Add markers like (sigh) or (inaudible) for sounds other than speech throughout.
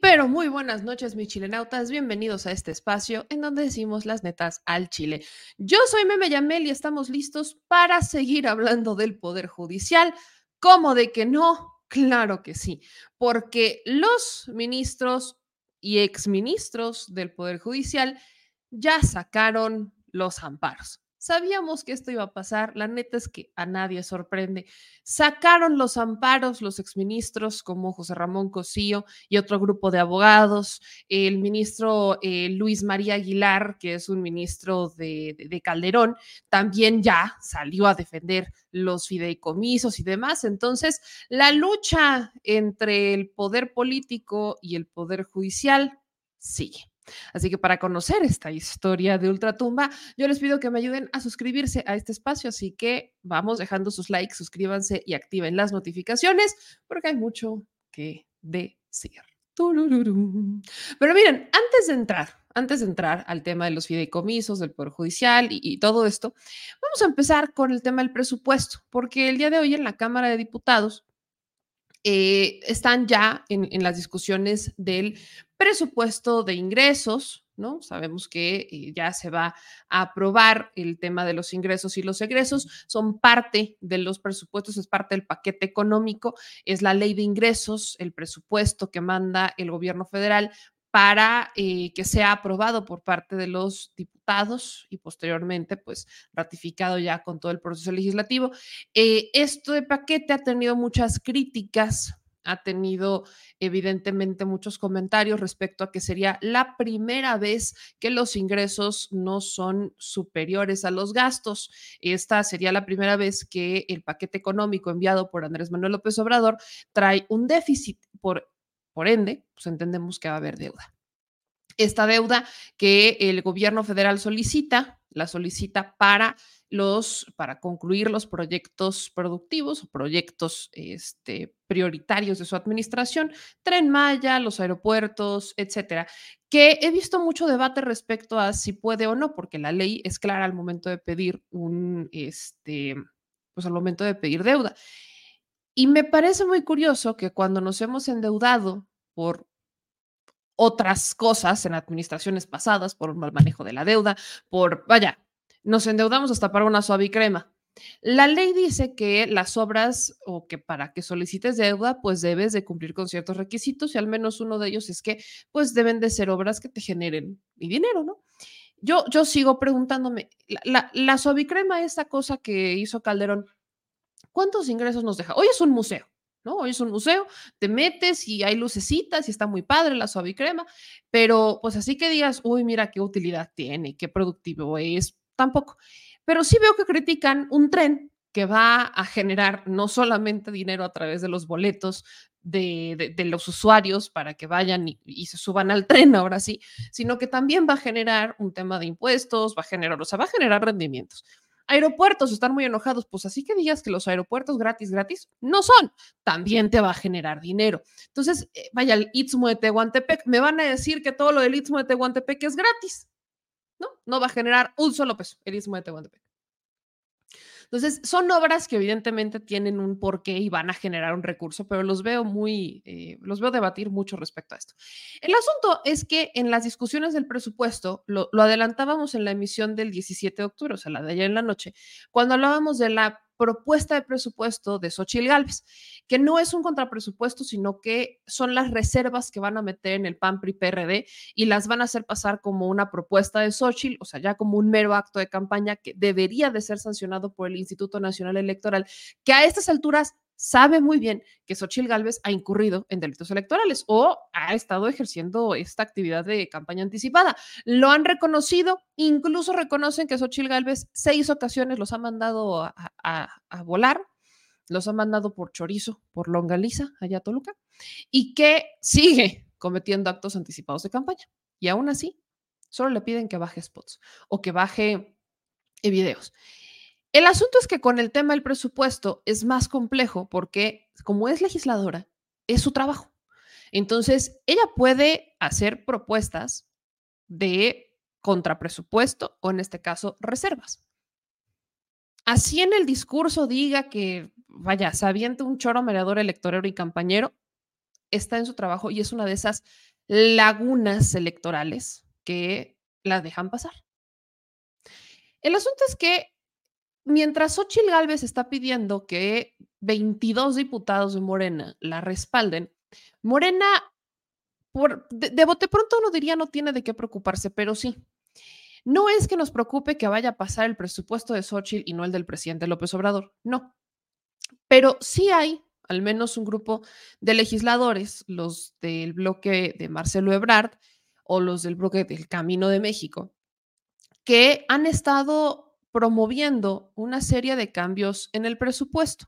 pero muy buenas noches, mis chilenautas. Bienvenidos a este espacio en donde decimos las netas al Chile. Yo soy Meme Yamel y estamos listos para seguir hablando del Poder Judicial. ¿Cómo de que no? Claro que sí, porque los ministros y exministros del Poder Judicial ya sacaron los amparos. Sabíamos que esto iba a pasar, la neta es que a nadie sorprende. Sacaron los amparos los exministros como José Ramón Cosío y otro grupo de abogados, el ministro eh, Luis María Aguilar, que es un ministro de, de Calderón, también ya salió a defender los fideicomisos y demás. Entonces, la lucha entre el poder político y el poder judicial sigue. Así que para conocer esta historia de Ultratumba, yo les pido que me ayuden a suscribirse a este espacio, así que vamos dejando sus likes, suscríbanse y activen las notificaciones porque hay mucho que decir. Pero miren, antes de entrar, antes de entrar al tema de los fideicomisos, del Poder Judicial y, todo esto, vamos a empezar con el tema del presupuesto, porque el día de hoy en la Cámara de Diputados eh, están ya en, las discusiones del presupuesto de ingresos, ¿no? Sabemos que eh, ya se va a aprobar el tema de los ingresos y los egresos, son parte de los presupuestos, es parte del paquete económico, es la ley de ingresos, el presupuesto que manda el gobierno federal para eh, que sea aprobado por parte de los diputados y posteriormente, pues, ratificado ya con todo el proceso legislativo. Eh, este paquete ha tenido muchas críticas, ha tenido evidentemente muchos comentarios respecto a que sería la primera vez que los ingresos no son superiores a los gastos. Esta sería la primera vez que el paquete económico enviado por Andrés Manuel López Obrador trae un déficit por por ende, pues entendemos que va a haber deuda. Esta deuda que el gobierno federal solicita, la solicita para los para concluir los proyectos productivos o proyectos este, prioritarios de su administración, Tren Maya, los aeropuertos, etcétera, que he visto mucho debate respecto a si puede o no, porque la ley es clara al momento de pedir un, este, pues al momento de pedir deuda. Y me parece muy curioso que cuando nos hemos endeudado por otras cosas en administraciones pasadas, por un mal manejo de la deuda, por, vaya, nos endeudamos hasta para una suave crema. La ley dice que las obras o que para que solicites deuda, pues debes de cumplir con ciertos requisitos y al menos uno de ellos es que pues deben de ser obras que te generen dinero, ¿no? Yo, yo sigo preguntándome, la, la, la esta cosa que hizo Calderón, ¿cuántos ingresos nos deja? Hoy es un museo, ¿no? Hoy es un museo, te metes y hay lucecitas y está muy padre la suave crema, pero pues así que digas, uy, mira qué utilidad tiene, qué productivo es, tampoco. Pero sí veo que critican un tren que va a generar no solamente dinero a través de los boletos de, los usuarios para que vayan y, y, se suban al tren ahora sí, sino que también va a generar un tema de impuestos, va a generar, o sea, va a generar rendimientos. Aeropuertos están muy enojados, pues así que digas que los aeropuertos gratis, gratis, no son, también te va a generar dinero. Entonces, eh, vaya, el Istmo de Tehuantepec, me van a decir que todo lo del Istmo de Tehuantepec es gratis, ¿no? No va a generar un solo peso el Istmo de Tehuantepec. Entonces, son obras que evidentemente tienen un porqué y van a generar un recurso, pero los veo muy, eh, los veo debatir mucho respecto a esto. El asunto es que en las discusiones del presupuesto, lo, lo adelantábamos en la emisión del 17 de octubre, o sea, la de ayer en la noche, cuando hablábamos de la propuesta de presupuesto de Xochitl Galvez, que no es un contrapresupuesto, sino que son las reservas que van a meter en el PAN PRI PRD y las van a hacer pasar como una propuesta de Xochitl, o sea, ya como un mero acto de campaña que debería de ser sancionado por el Instituto Nacional Electoral, que a estas alturas sabe muy bien que Xochitl Gálvez ha incurrido en delitos electorales o ha estado ejerciendo esta actividad de campaña anticipada. Lo han reconocido, incluso reconocen que Xochitl Gálvez seis ocasiones los ha mandado a, volar, los ha mandado por chorizo, por longaliza, allá Toluca, y que sigue cometiendo actos anticipados de campaña. Y aún así, solo le piden que baje spots o que baje videos. El asunto es que con el tema del presupuesto es más complejo porque como es legisladora, es su trabajo. Entonces, ella puede hacer propuestas de contrapresupuesto o en este caso reservas. Así en el discurso diga que, vaya, se un choro mediador electorero y campañero, está en su trabajo y es una de esas lagunas electorales que la dejan pasar. El asunto es que mientras Xochitl Gálvez está pidiendo que 22 diputados de Morena la respalden, Morena, por, de, bote pronto uno diría no tiene de qué preocuparse, pero sí. No es que nos preocupe que vaya a pasar el presupuesto de Xochitl y no el del presidente López Obrador, no. Pero sí hay al menos un grupo de legisladores, los del bloque de Marcelo Ebrard o los del bloque del Camino de México, que han estado promoviendo una serie de cambios en el presupuesto.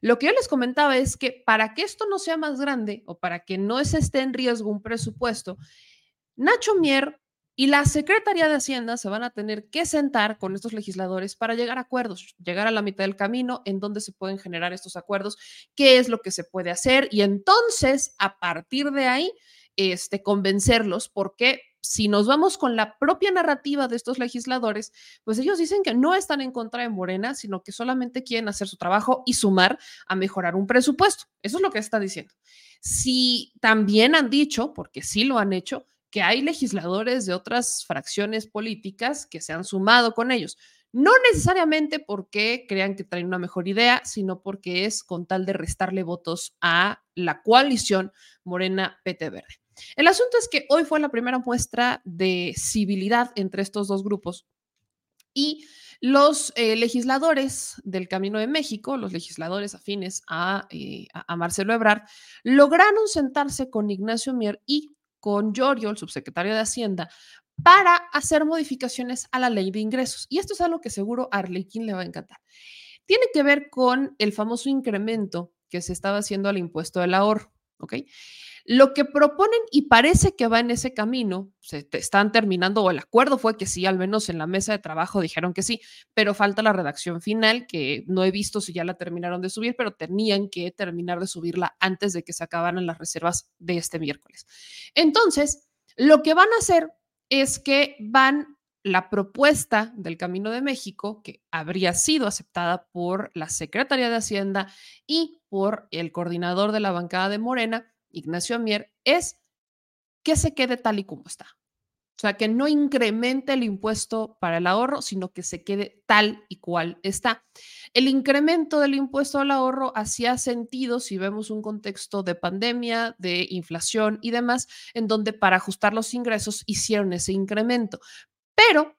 Lo que yo les comentaba es que para que esto no sea más grande o para que no se esté en riesgo un presupuesto, Nacho Mier y la Secretaría de Hacienda se van a tener que sentar con estos legisladores para llegar a acuerdos, llegar a la mitad del camino en donde se pueden generar estos acuerdos, qué es lo que se puede hacer y entonces a partir de ahí este, convencerlos porque si nos vamos con la propia narrativa de estos legisladores, pues ellos dicen que no están en contra de Morena, sino que solamente quieren hacer su trabajo y sumar a mejorar un presupuesto. Eso es lo que está diciendo. Si también han dicho, porque sí lo han hecho, que hay legisladores de otras fracciones políticas que se han sumado con ellos. No necesariamente porque crean que traen una mejor idea, sino porque es con tal de restarle votos a la coalición Morena PT Verde. El asunto es que hoy fue la primera muestra de civilidad entre estos dos grupos y los eh, legisladores del Camino de México, los legisladores afines eh, a, a, Marcelo Ebrard, lograron sentarse con Ignacio Mier y con Giorgio, el subsecretario de Hacienda, para hacer modificaciones a la ley de ingresos. Y esto es algo que seguro a Arlequín le va a encantar. Tiene que ver con el famoso incremento que se estaba haciendo al impuesto del ahorro, ¿ok? Lo que proponen y parece que va en ese camino, se están terminando, o el acuerdo fue que sí, al menos en la mesa de trabajo dijeron que sí, pero falta la redacción final, que no he visto si ya la terminaron de subir, pero tenían que terminar de subirla antes de que se acabaran las reservas de este miércoles. Entonces, lo que van a hacer es que van la propuesta del Camino de México, que habría sido aceptada por la Secretaría de Hacienda y por el coordinador de la bancada de Morena, Ignacio Mier, es que se quede tal y como está. O sea, que no incremente el impuesto para el ahorro, sino que se quede tal y cual está. El incremento del impuesto al ahorro hacía sentido si vemos un contexto de pandemia, de inflación y demás, en donde para ajustar los ingresos hicieron ese incremento. Pero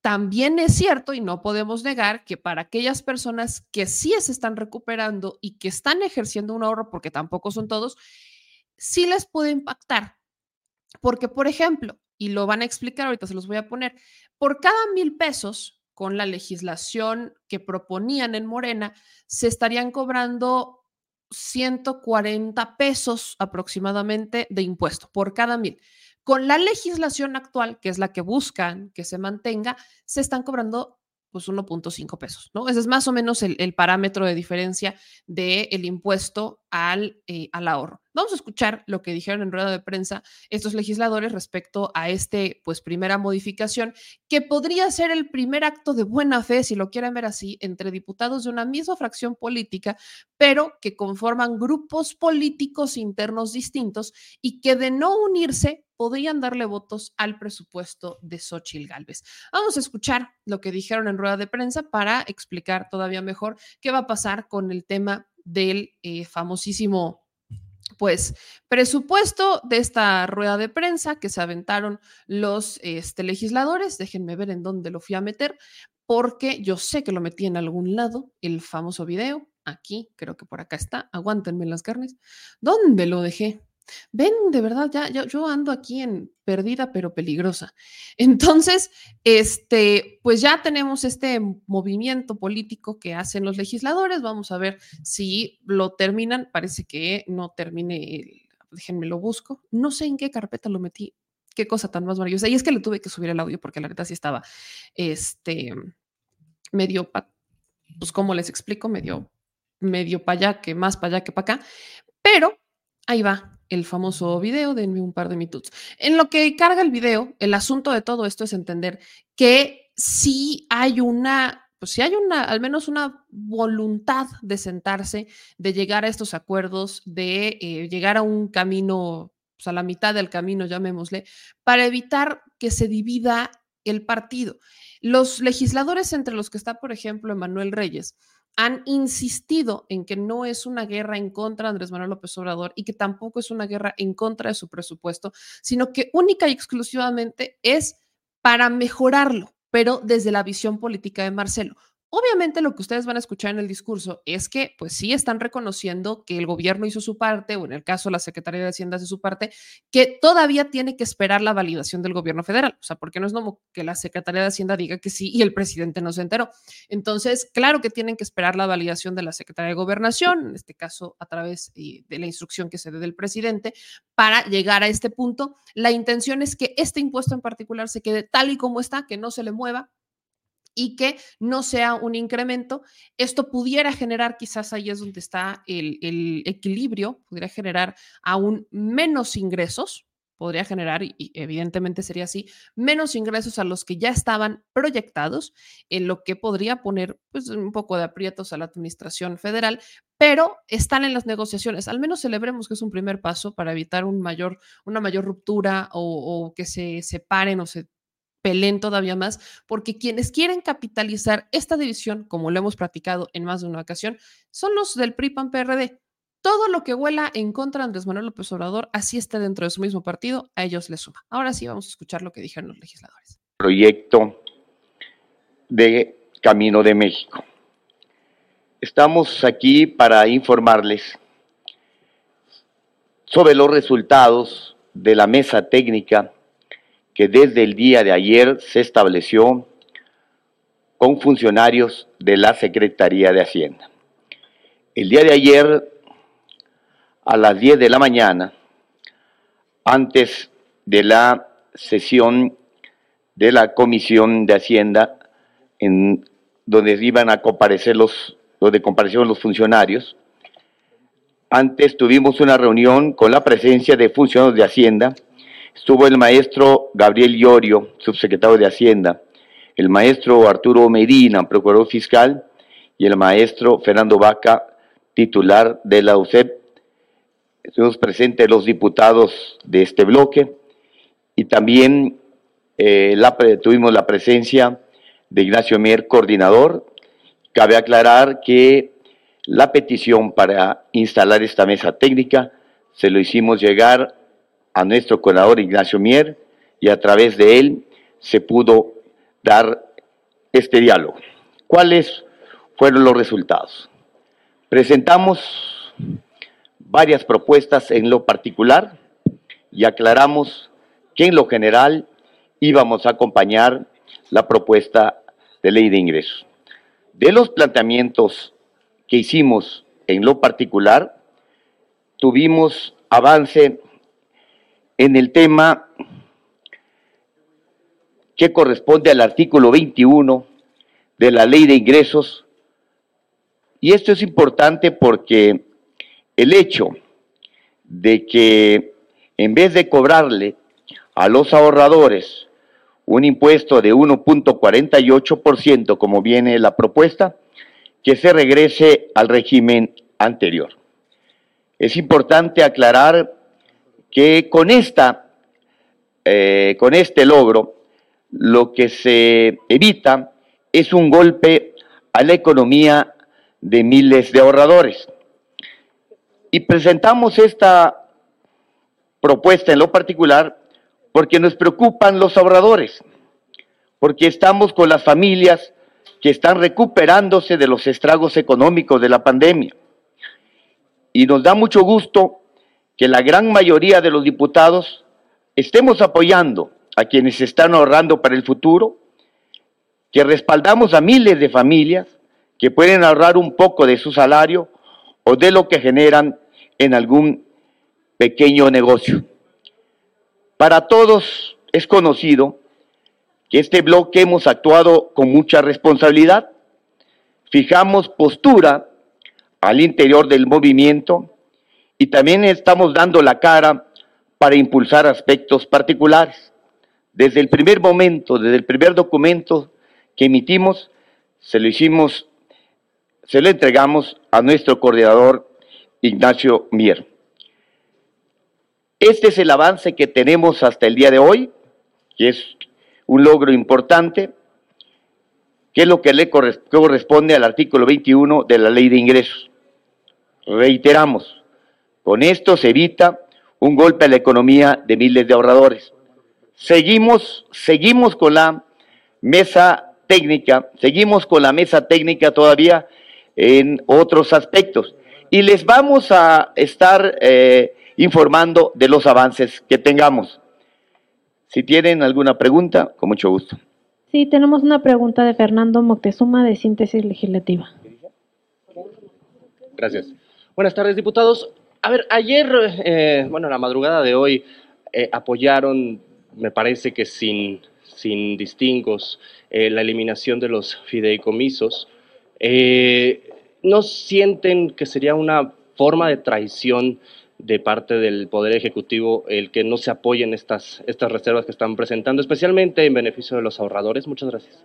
también es cierto y no podemos negar que para aquellas personas que sí se están recuperando y que están ejerciendo un ahorro, porque tampoco son todos, sí les puede impactar. Porque, por ejemplo, y lo van a explicar, ahorita se los voy a poner, por cada mil pesos con la legislación que proponían en Morena, se estarían cobrando 140 pesos aproximadamente de impuesto por cada mil. Con la legislación actual, que es la que buscan que se mantenga, se están cobrando pues 1.5 pesos, ¿no? Ese es más o menos el, parámetro de diferencia del impuesto al, eh, al ahorro. Vamos a escuchar lo que dijeron en rueda de prensa estos legisladores respecto a este, pues, primera modificación, que podría ser el primer acto de buena fe, si lo quieren ver así, entre diputados de una misma fracción política, pero que conforman grupos políticos internos distintos y que de no unirse podrían darle votos al presupuesto de Xochitl Gálvez. Vamos a escuchar lo que dijeron en rueda de prensa para explicar todavía mejor qué va a pasar con el tema del eh, famosísimo pues presupuesto de esta rueda de prensa que se aventaron los este, legisladores. Déjenme ver en dónde lo fui a meter, porque yo sé que lo metí en algún lado, el famoso video. aquí, creo que por acá está, aguántenme las carnes. ¿Dónde lo dejé? Ven, de verdad, ya, yo ando aquí en perdida pero peligrosa. (laughs) Entonces, este, pues ya tenemos este movimiento político que hacen los legisladores. Vamos a ver si lo terminan. Parece que no termine déjenme lo busco. No sé en qué carpeta lo metí. Qué cosa tan más maravillosa. Y es que le tuve que subir el audio porque la neta sí estaba, este, medio, pues, ¿cómo les explico? Medio, medio para allá que más para allá que para acá. Pero ahí va el famoso video, denme un par de minutos. En lo que carga el video, el asunto de todo esto es entender que si hay una, pues si hay una, al menos una voluntad de sentarse, de llegar a estos acuerdos, de eh, llegar a un camino, pues a la mitad del camino, llamémosle, para evitar que se divida el partido. Los legisladores entre los que está, por ejemplo, Emanuel Reyes, han insistido en que no es una guerra en contra de Andrés Manuel López Obrador y que tampoco es una guerra en contra de su presupuesto, sino que única y exclusivamente es para mejorarlo, pero desde la visión política de Marcelo. Obviamente lo que ustedes van a escuchar en el discurso es que pues sí están reconociendo que el gobierno hizo su parte, o en el caso la Secretaría de Hacienda hace su parte, que todavía tiene que esperar la validación del gobierno federal. O sea, porque no es como que la Secretaría de Hacienda diga que sí y el presidente no se enteró. Entonces, claro que tienen que esperar la validación de la Secretaría de Gobernación, en este caso a través eh, de la instrucción que se dé del presidente, para llegar a este punto. La intención es que este impuesto en particular se quede tal y como está, que no se le mueva, y que no sea un incremento. Esto pudiera generar, quizás ahí es donde está el, equilibrio, podría generar aún menos ingresos, podría generar, y evidentemente sería así, menos ingresos a los que ya estaban proyectados, en lo que podría poner pues, un poco de aprietos a la administración federal, pero están en las negociaciones. Al menos celebremos que es un primer paso para evitar un mayor, una mayor ruptura o, o que se separen o se peleen todavía más, porque quienes quieren capitalizar esta división, como lo hemos practicado en más de una ocasión, son los del PRI-PAN-PRD. Todo lo que huela en contra de Andrés Manuel López Obrador, así esté dentro de su mismo partido, a ellos les suma. Ahora sí vamos a escuchar lo que dijeron los legisladores. Proyecto de Camino de México. Estamos aquí para informarles sobre los resultados de la mesa técnica que desde el día de ayer se estableció con funcionarios de la Secretaría de Hacienda. El día de ayer, a las 10 de la mañana, antes de la sesión de la Comisión de Hacienda, en donde iban a comparecer los, donde comparecieron los funcionarios, antes tuvimos una reunión con la presencia de funcionarios de Hacienda, Estuvo el maestro Gabriel Llorio, subsecretario de Hacienda, el maestro Arturo Medina, procurador fiscal, y el maestro Fernando Vaca, titular de la UCEP. Estuvimos presentes los diputados de este bloque y también eh, tuvimos la presencia de Ignacio Mier, coordinador. Cabe aclarar que la petición para instalar esta mesa técnica se lo hicimos llegar a nuestro coordinador Ignacio Mier y a través de él se pudo dar este diálogo. ¿Cuáles fueron los resultados? Presentamos varias propuestas en lo particular y aclaramos que en lo general íbamos a acompañar la propuesta de ley de ingresos. De los planteamientos que hicimos en lo particular, tuvimos avance en el tema que corresponde al artículo 21 de la ley de ingresos. Y esto es importante porque el hecho de que en vez de cobrarle a los ahorradores un impuesto de 1.48%, como viene la propuesta, que se regrese al régimen anterior. Es importante aclarar que con, esta, eh, con este logro lo que se evita es un golpe a la economía de miles de ahorradores. Y presentamos esta propuesta en lo particular porque nos preocupan los ahorradores, porque estamos con las familias que están recuperándose de los estragos económicos de la pandemia. Y nos da mucho gusto que la gran mayoría de los diputados estemos apoyando a quienes están ahorrando para el futuro, que respaldamos a miles de familias que pueden ahorrar un poco de su salario o de lo que generan en algún pequeño negocio. Para todos es conocido que este bloque hemos actuado con mucha responsabilidad, fijamos postura al interior del movimiento y también estamos dando la cara para impulsar aspectos particulares. Desde el primer momento, desde el primer documento que emitimos, se lo hicimos, se lo entregamos a nuestro coordinador Ignacio Mier. Este es el avance que tenemos hasta el día de hoy, que es un logro importante, que es lo que le corresponde al artículo 21 de la Ley de Ingresos. Reiteramos, con esto se evita un golpe a la economía de miles de ahorradores. Seguimos, seguimos con la mesa técnica, seguimos con la mesa técnica todavía en otros aspectos y les vamos a estar eh, informando de los avances que tengamos. Si tienen alguna pregunta, con mucho gusto. Sí, tenemos una pregunta de Fernando Moctezuma de Síntesis Legislativa. Gracias. Buenas tardes, diputados. A ver, ayer, eh, bueno, la madrugada de hoy, eh, apoyaron, me parece que sin, sin distingos, eh, la eliminación de los fideicomisos. ¿No sienten que sería una forma de traición de parte del Poder Ejecutivo el que no se apoyen estas, estas reservas que están presentando, especialmente en beneficio de los ahorradores? Muchas gracias.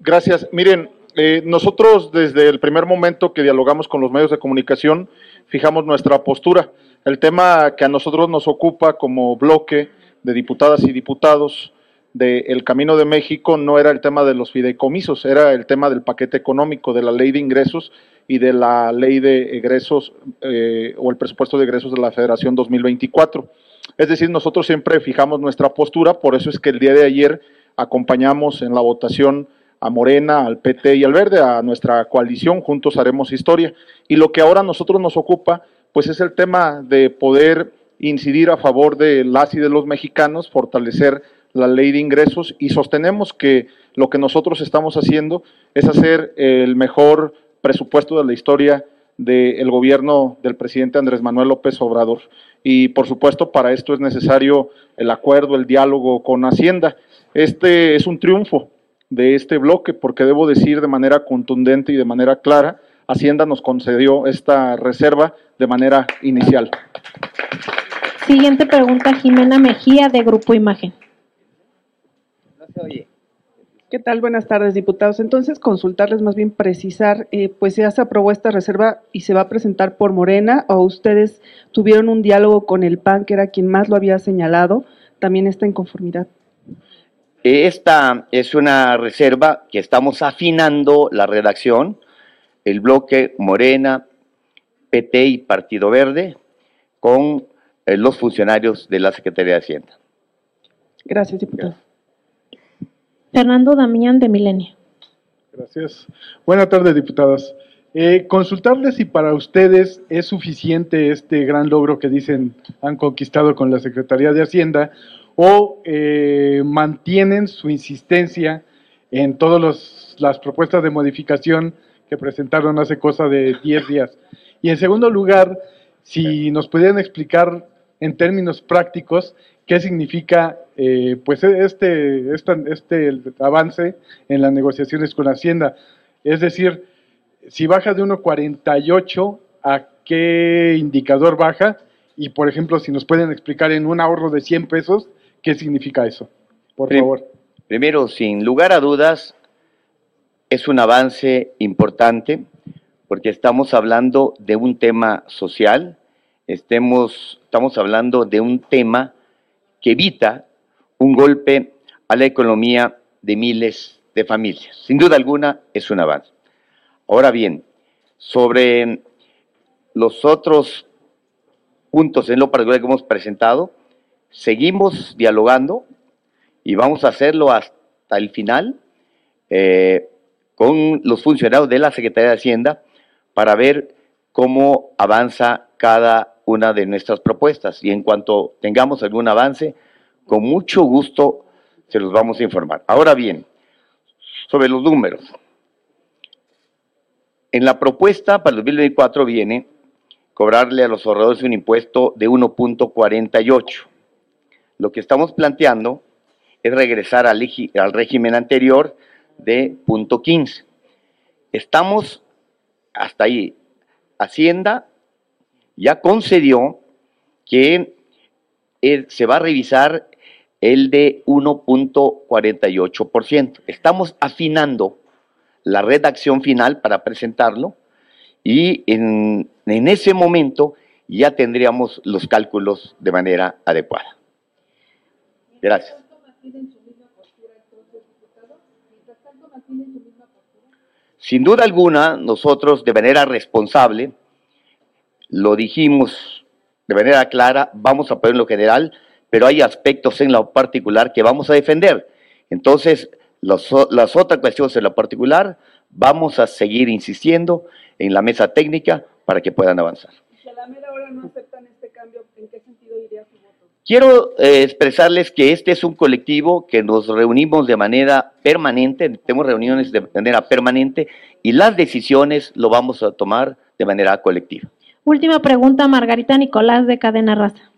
Gracias. Miren, eh, nosotros desde el primer momento que dialogamos con los medios de comunicación, fijamos nuestra postura. El tema que a nosotros nos ocupa como bloque de diputadas y diputados del Camino de México no era el tema de los fideicomisos, era el tema del paquete económico, de la ley de ingresos y de la ley de egresos eh, o el presupuesto de egresos de la Federación 2024. Es decir, nosotros siempre fijamos nuestra postura, por eso es que el día de ayer acompañamos en la votación a Morena, al PT y al Verde, a nuestra coalición, juntos haremos historia. Y lo que ahora a nosotros nos ocupa, pues es el tema de poder incidir a favor de las y de los mexicanos, fortalecer la ley de ingresos y sostenemos que lo que nosotros estamos haciendo es hacer el mejor presupuesto de la historia del gobierno del presidente Andrés Manuel López Obrador. Y por supuesto, para esto es necesario el acuerdo, el diálogo con Hacienda. Este es un triunfo de este bloque, porque debo decir de manera contundente y de manera clara, Hacienda nos concedió esta reserva de manera inicial. Siguiente pregunta, Jimena Mejía, de Grupo Imagen. ¿Qué tal? Buenas tardes, diputados. Entonces, consultarles, más bien precisar, eh, pues ya se aprobó esta reserva y se va a presentar por Morena o ustedes tuvieron un diálogo con el PAN, que era quien más lo había señalado, también está en conformidad. Esta es una reserva que estamos afinando la redacción, el bloque Morena, PT y Partido Verde, con eh, los funcionarios de la Secretaría de Hacienda. Gracias, diputado. Fernando Damián de Milenio. Gracias. Buenas tardes, diputadas. Eh, consultarles si para ustedes es suficiente este gran logro que dicen han conquistado con la Secretaría de Hacienda o eh, mantienen su insistencia en todas las propuestas de modificación que presentaron hace cosa de 10 días. Y en segundo lugar, si nos pudieran explicar en términos prácticos qué significa eh, pues este, este avance en las negociaciones con Hacienda. Es decir, si baja de 1,48, ¿a qué indicador baja? Y, por ejemplo, si nos pueden explicar en un ahorro de 100 pesos, ¿qué significa eso? Por favor. Primero, sin lugar a dudas, es un avance importante porque estamos hablando de un tema social, estemos, estamos hablando de un tema que evita un golpe a la economía de miles de familias. Sin duda alguna es un avance. Ahora bien, sobre los otros puntos en lo particular que hemos presentado, seguimos dialogando y vamos a hacerlo hasta el final, eh, con los funcionarios de la Secretaría de Hacienda para ver cómo avanza cada una de nuestras propuestas. Y en cuanto tengamos algún avance, con mucho gusto se los vamos a informar. Ahora bien, sobre los números. En la propuesta para el 2024 viene cobrarle a los ahorradores un impuesto de 1.48. Lo que estamos planteando es regresar al, régimen anterior de punto 15. Estamos hasta ahí. Hacienda ya concedió que se va a revisar el de 1.48%. Estamos afinando la redacción final para presentarlo y en, en ese momento ya tendríamos los cálculos de manera adecuada. Gracias. Sin duda alguna, nosotros de manera responsable, lo dijimos de manera clara, vamos a poner lo general, pero hay aspectos en lo particular que vamos a defender. Entonces, las otras cuestiones en lo particular, vamos a seguir insistiendo en la mesa técnica para que puedan avanzar. Si a la mera hora no aceptan este cambio, ¿en qué sentido iría su voto? Quiero eh, expresarles que este es un colectivo que nos reunimos de manera permanente, tenemos reuniones de manera permanente y las decisiones lo vamos a tomar de manera colectiva. Última pregunta, Margarita Nicolás de Cadena Raza.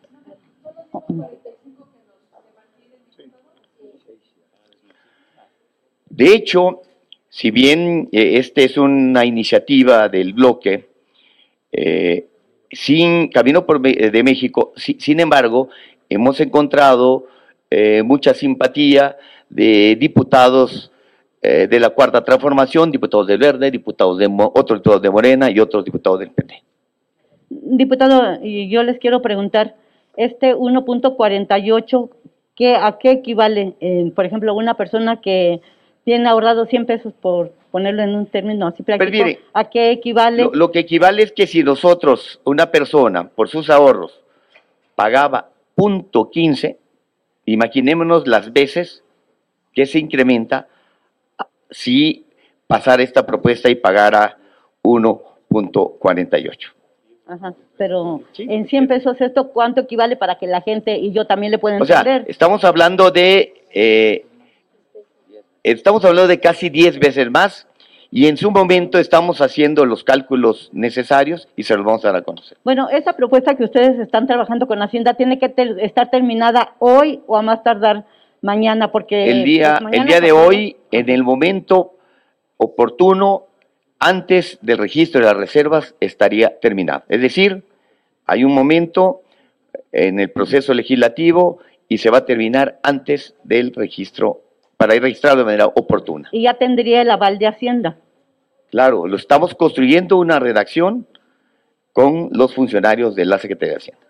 De hecho, si bien eh, esta es una iniciativa del bloque, eh, sin Camino por, de México, sin embargo, hemos encontrado eh, mucha simpatía de diputados de la Cuarta Transformación, diputados del Verde, diputados de otros diputados de Morena y otros diputados del PT. Diputado, yo les quiero preguntar, este 1.48, ¿a qué equivale? por ejemplo, una persona que tiene ahorrado 100 pesos por ponerlo en un término así práctico, ¿a qué equivale? Lo, que equivale es que si nosotros, una persona, por sus ahorros, pagaba punto 15, imaginémonos las veces que se incrementa si pasara esta propuesta y pagara 1.48. Ajá, pero en 100 pesos esto, ¿cuánto equivale para que la gente y yo también le pueda entender? O sea, estamos hablando de eh, Estamos hablando de casi 10 veces más y en su momento estamos haciendo los cálculos necesarios y se los vamos a dar a conocer. Bueno, esa propuesta que ustedes están trabajando con Hacienda tiene que estar terminada hoy o a más tardar mañana porque el día pues, el día de hoy en el momento oportuno antes del registro de las reservas estaría terminado. Es decir, hay un momento en el proceso legislativo y se va a terminar antes del registro para ir registrado de manera oportuna. Y ya tendría el aval de Hacienda. Claro, lo estamos construyendo una redacción con los funcionarios de la Secretaría de Hacienda.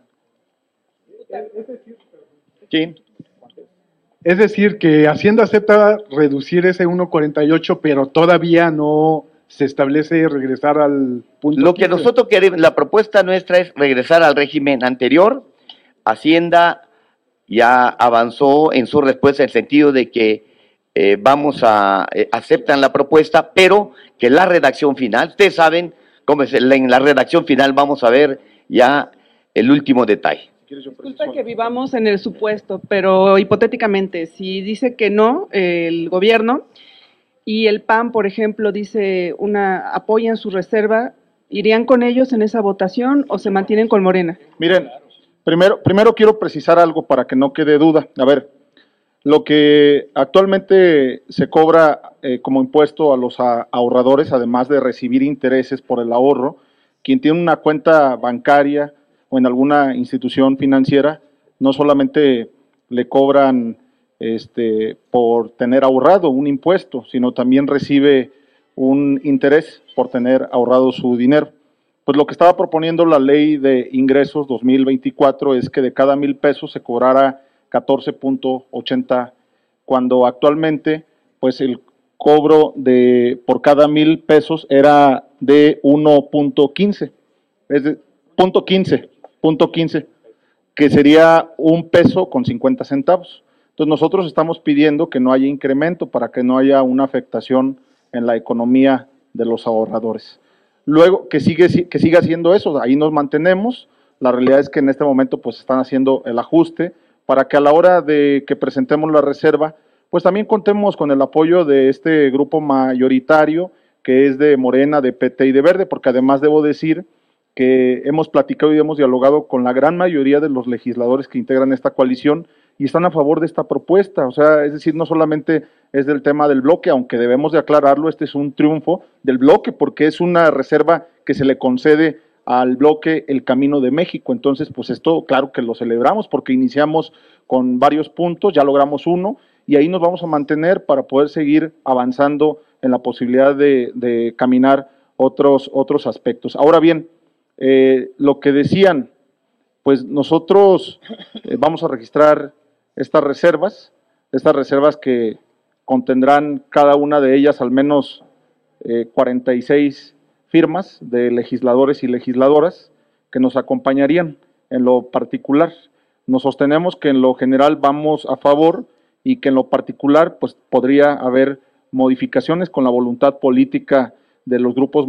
Sí. Es decir, que Hacienda acepta reducir ese 1.48, pero todavía no se establece regresar al punto. Lo que nosotros queremos, la propuesta nuestra es regresar al régimen anterior. Hacienda ya avanzó en su respuesta en el sentido de que eh, vamos a, eh, aceptan la propuesta, pero que la redacción final, ustedes saben cómo es, en la redacción final vamos a ver ya el último detalle. Disculpa que vivamos en el supuesto, pero hipotéticamente, si dice que no el gobierno y el PAN, por ejemplo, dice una apoyan su reserva, ¿irían con ellos en esa votación o se mantienen con Morena? Miren, primero, primero quiero precisar algo para que no quede duda. A ver, lo que actualmente se cobra eh, como impuesto a los ahorradores, además de recibir intereses por el ahorro, quien tiene una cuenta bancaria o en alguna institución financiera, no solamente le cobran este, por tener ahorrado un impuesto, sino también recibe un interés por tener ahorrado su dinero. Pues lo que estaba proponiendo la ley de ingresos 2024 es que de cada mil pesos se cobrara 14.80, cuando actualmente pues el cobro de por cada mil pesos era de 1.15, es de punto 15, punto 15, que sería un peso con 50 centavos. Entonces nosotros estamos pidiendo que no haya incremento para que no haya una afectación en la economía de los ahorradores. Luego, que, sigue, que siga haciendo eso, ahí nos mantenemos. La realidad es que en este momento pues están haciendo el ajuste para que a la hora de que presentemos la reserva, pues también contemos con el apoyo de este grupo mayoritario que es de Morena, de PT y de Verde, porque además debo decir que hemos platicado y hemos dialogado con la gran mayoría de los legisladores que integran esta coalición y están a favor de esta propuesta. O sea, es decir, no solamente es del tema del bloque, aunque debemos de aclararlo, este es un triunfo del bloque porque es una reserva que se le concede al bloque El Camino de México. Entonces, pues esto, claro que lo celebramos porque iniciamos con varios puntos, ya logramos uno y ahí nos vamos a mantener para poder seguir avanzando en la posibilidad de, caminar otros, otros aspectos. Ahora bien, eh, lo que decían, pues nosotros eh, vamos a registrar estas reservas, estas reservas que contendrán cada una de ellas al menos 46 eh, firmas de legisladores y legisladoras que nos acompañarían en lo particular. Nos sostenemos que en lo general vamos a favor y que en lo particular pues podría haber modificaciones con la voluntad política de los grupos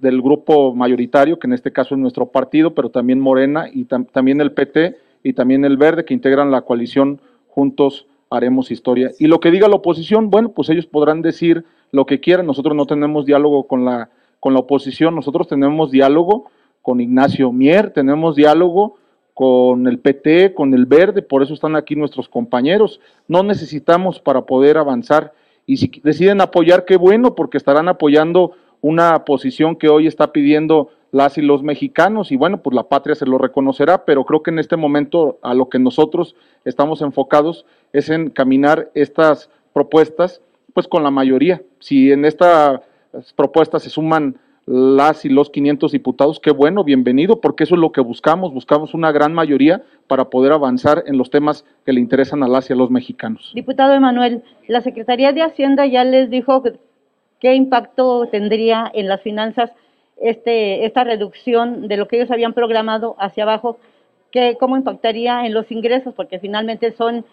del grupo mayoritario, que en este caso es nuestro partido, pero también Morena y también el PT y también el Verde, que integran la coalición Juntos Haremos Historia. Y lo que diga la oposición, bueno, pues ellos podrán decir lo que quieran, nosotros no tenemos diálogo con la, con la oposición, nosotros tenemos diálogo con Ignacio Mier, tenemos diálogo con el PT, con el Verde, por eso están aquí nuestros compañeros. No necesitamos para poder avanzar. Y si deciden apoyar, qué bueno, porque estarán apoyando una posición que hoy está pidiendo las y los mexicanos y bueno, pues la patria se lo reconocerá, pero creo que en este momento a lo que nosotros estamos enfocados es en caminar estas propuestas pues con la mayoría. Si en estas propuestas se suman las y los 500 diputados, qué bueno, bienvenido, porque eso es lo que buscamos, buscamos una gran mayoría para poder avanzar en los temas que le interesan a las y a los mexicanos. Diputado Emanuel, la Secretaría de Hacienda ya les dijo qué impacto tendría en las finanzas este, esta reducción de lo que ellos habían programado hacia abajo, que, cómo impactaría en los ingresos, porque finalmente son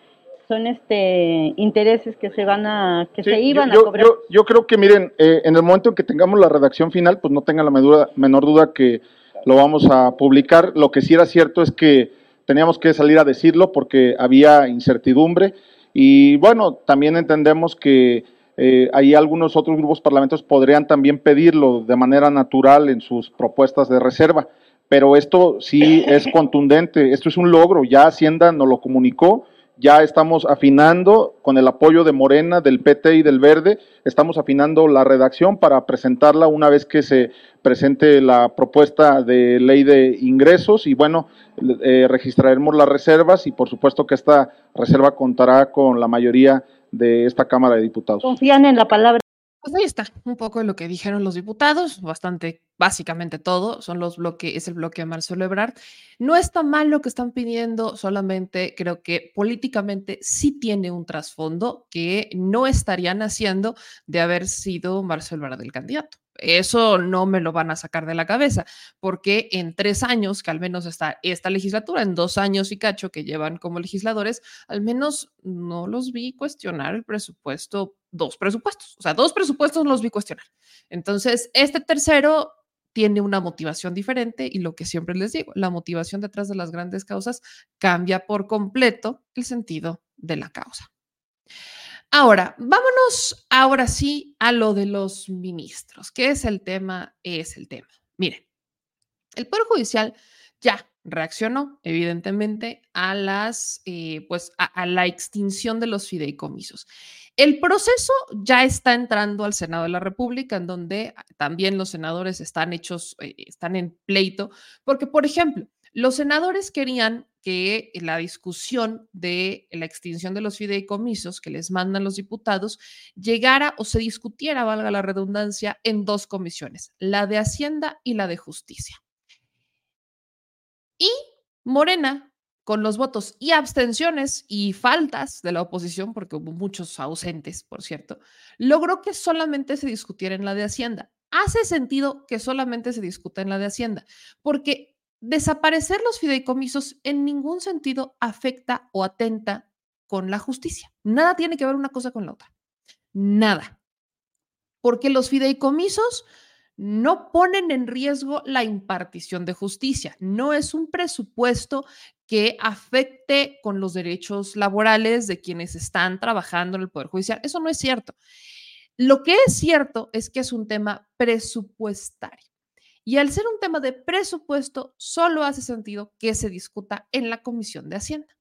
son este intereses que se van a que se iban a cobrar. Yo, creo que miren, eh, en el momento en que tengamos la redacción final, pues no tengan la menor, menor duda que lo vamos a publicar. Lo que sí era cierto es que teníamos que salir a decirlo porque había incertidumbre. Y bueno, también entendemos que eh, ahí algunos otros grupos parlamentarios podrían también pedirlo de manera natural en sus propuestas de reserva, pero esto sí es contundente, esto es un logro, ya Hacienda nos lo comunicó, ya estamos afinando con el apoyo de Morena, del PT y del Verde, estamos afinando la redacción para presentarla una vez que se presente la propuesta de ley de ingresos y bueno, eh, registraremos las reservas y por supuesto que esta reserva contará con la mayoría de esta Cámara de Diputados. ¿Confían en la palabra? Pues ahí está, un poco de lo que dijeron los diputados, bastante, básicamente todo, son los bloques, es el bloque de Marcelo Ebrard. No está mal lo que están pidiendo, solamente creo que políticamente sí tiene un trasfondo que no estarían haciendo de haber sido Marcelo Ebrard el candidato. Eso no me lo van a sacar de la cabeza, porque en tres años, que al menos está esta legislatura, en dos años y cacho que llevan como legisladores, al menos no los vi cuestionar el presupuesto, dos presupuestos, o sea, dos presupuestos los vi cuestionar. Entonces, este tercero tiene una motivación diferente y lo que siempre les digo, la motivación detrás de las grandes causas cambia por completo el sentido de la causa. Ahora, vámonos ahora sí a lo de los ministros. ¿Qué es el tema? Es el tema. Miren, el Poder Judicial ya reaccionó, evidentemente, a las, eh, pues, a, la extinción de los fideicomisos. El proceso ya está entrando al Senado de la República, en donde también los senadores están hechos, eh, están en pleito, porque, por ejemplo, los senadores querían que la discusión de la extinción de los fideicomisos que les mandan los diputados llegara o se discutiera, valga la redundancia, en dos comisiones, la de Hacienda y la de Justicia. Y Morena, con los votos y abstenciones y faltas de la oposición, porque hubo muchos ausentes, por cierto, logró que solamente se discutiera en la de Hacienda. Hace sentido que solamente se discuta en la de Hacienda, porque desaparecer los fideicomisos en ningún sentido afecta o atenta con la justicia. Nada tiene que ver una cosa con la otra. Nada. porque los fideicomisos no ponen en riesgo la impartición de justicia. No es un presupuesto que afecte con los derechos laborales de quienes están trabajando en el Poder Judicial. Eso no es cierto. Lo que es cierto es que es un tema presupuestario. Y al ser un tema de presupuesto, solo hace sentido que se discuta en la Comisión de Hacienda.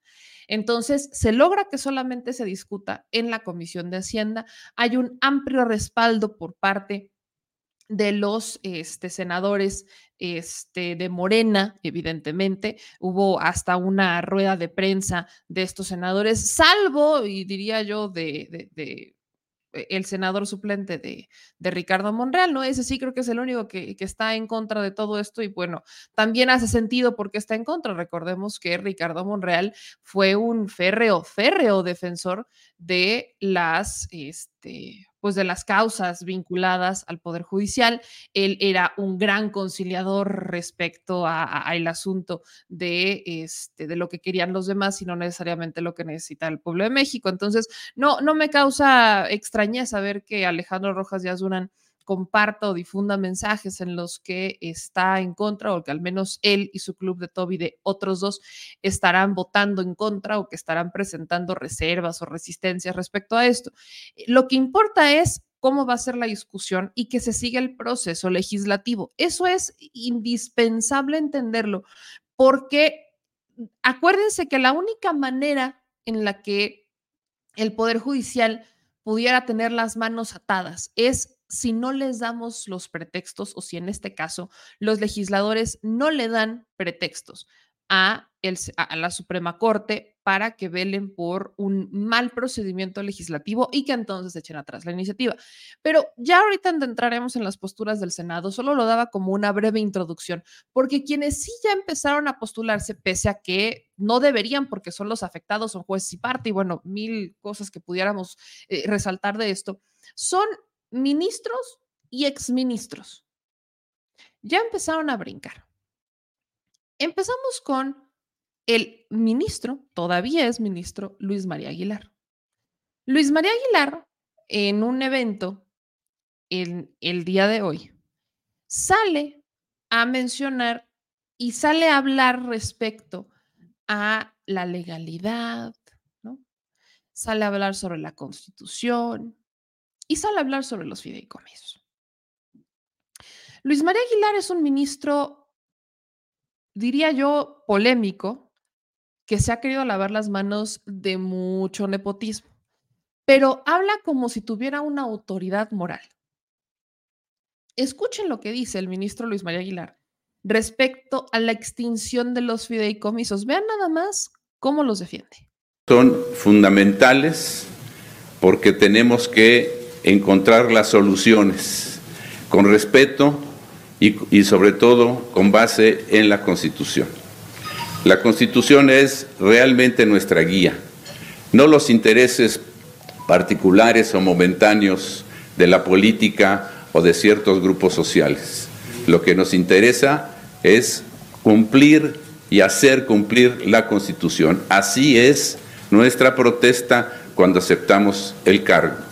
Entonces, se logra que solamente se discuta en la Comisión de Hacienda. Hay un amplio respaldo por parte de los este, senadores este, de Morena, evidentemente. Hubo hasta una rueda de prensa de estos senadores, salvo, y diría yo, de, el senador suplente de, Ricardo Monreal, ¿no? Ese sí creo que es el único que, que, está en contra de todo esto y bueno, también hace sentido porque está en contra. Recordemos que Ricardo Monreal fue un férreo, férreo defensor de las, este, pues de las causas vinculadas al Poder Judicial. Él era un gran conciliador respecto al asunto de, este, de lo que querían los demás y no necesariamente lo que necesita el pueblo de México. Entonces, no, no me causa extrañeza saber que Alejandro Rojas Díaz Durán comparta o difunda mensajes en los que está en contra o que al menos él y su club de Toby de otros dos estarán votando en contra o que estarán presentando reservas o resistencias respecto a esto. Lo que importa es cómo va a ser la discusión y que se siga el proceso legislativo. Eso es indispensable entenderlo porque acuérdense que la única manera en la que el Poder Judicial pudiera tener las manos atadas es si no les damos los pretextos o si en este caso los legisladores no le dan pretextos a, el, a, la Suprema Corte para que velen por un mal procedimiento legislativo y que entonces echen atrás la iniciativa. Pero ya ahorita entraremos en las posturas del Senado, solo lo daba como una breve introducción, porque quienes sí ya empezaron a postularse, pese a que no deberían, porque son los afectados, son jueces y parte, y bueno, mil cosas que pudiéramos eh, resaltar de esto, son ministros y exministros. Ya empezaron a brincar. Empezamos con el ministro, todavía es ministro, Luis María Aguilar. Luis María Aguilar, en un evento en el día de hoy, sale a mencionar y sale a hablar respecto a la legalidad, ¿no? Sale a hablar sobre la constitución, y sale a hablar sobre los fideicomisos. Luis María Aguilar es un ministro, diría yo, polémico, que se ha querido lavar las manos de mucho nepotismo, pero habla como si tuviera una autoridad moral. Escuchen lo que dice el ministro Luis María Aguilar respecto a la extinción de los fideicomisos. Vean nada más cómo los defiende. Son fundamentales porque tenemos que encontrar las soluciones con respeto y, sobre todo con base en la Constitución. La Constitución es realmente nuestra guía, no los intereses particulares o momentáneos de la política o de ciertos grupos sociales. Lo que nos interesa es cumplir y hacer cumplir la Constitución. Así es nuestra protesta cuando aceptamos el cargo.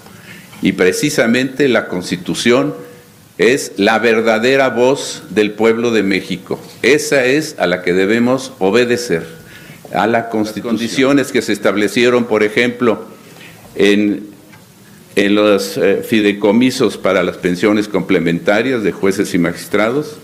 Y precisamente la Constitución es la verdadera voz del pueblo de México. Esa es a la que debemos obedecer, a las condiciones que se establecieron, por ejemplo, en, en los eh, fideicomisos para las pensiones complementarias de jueces y magistrados.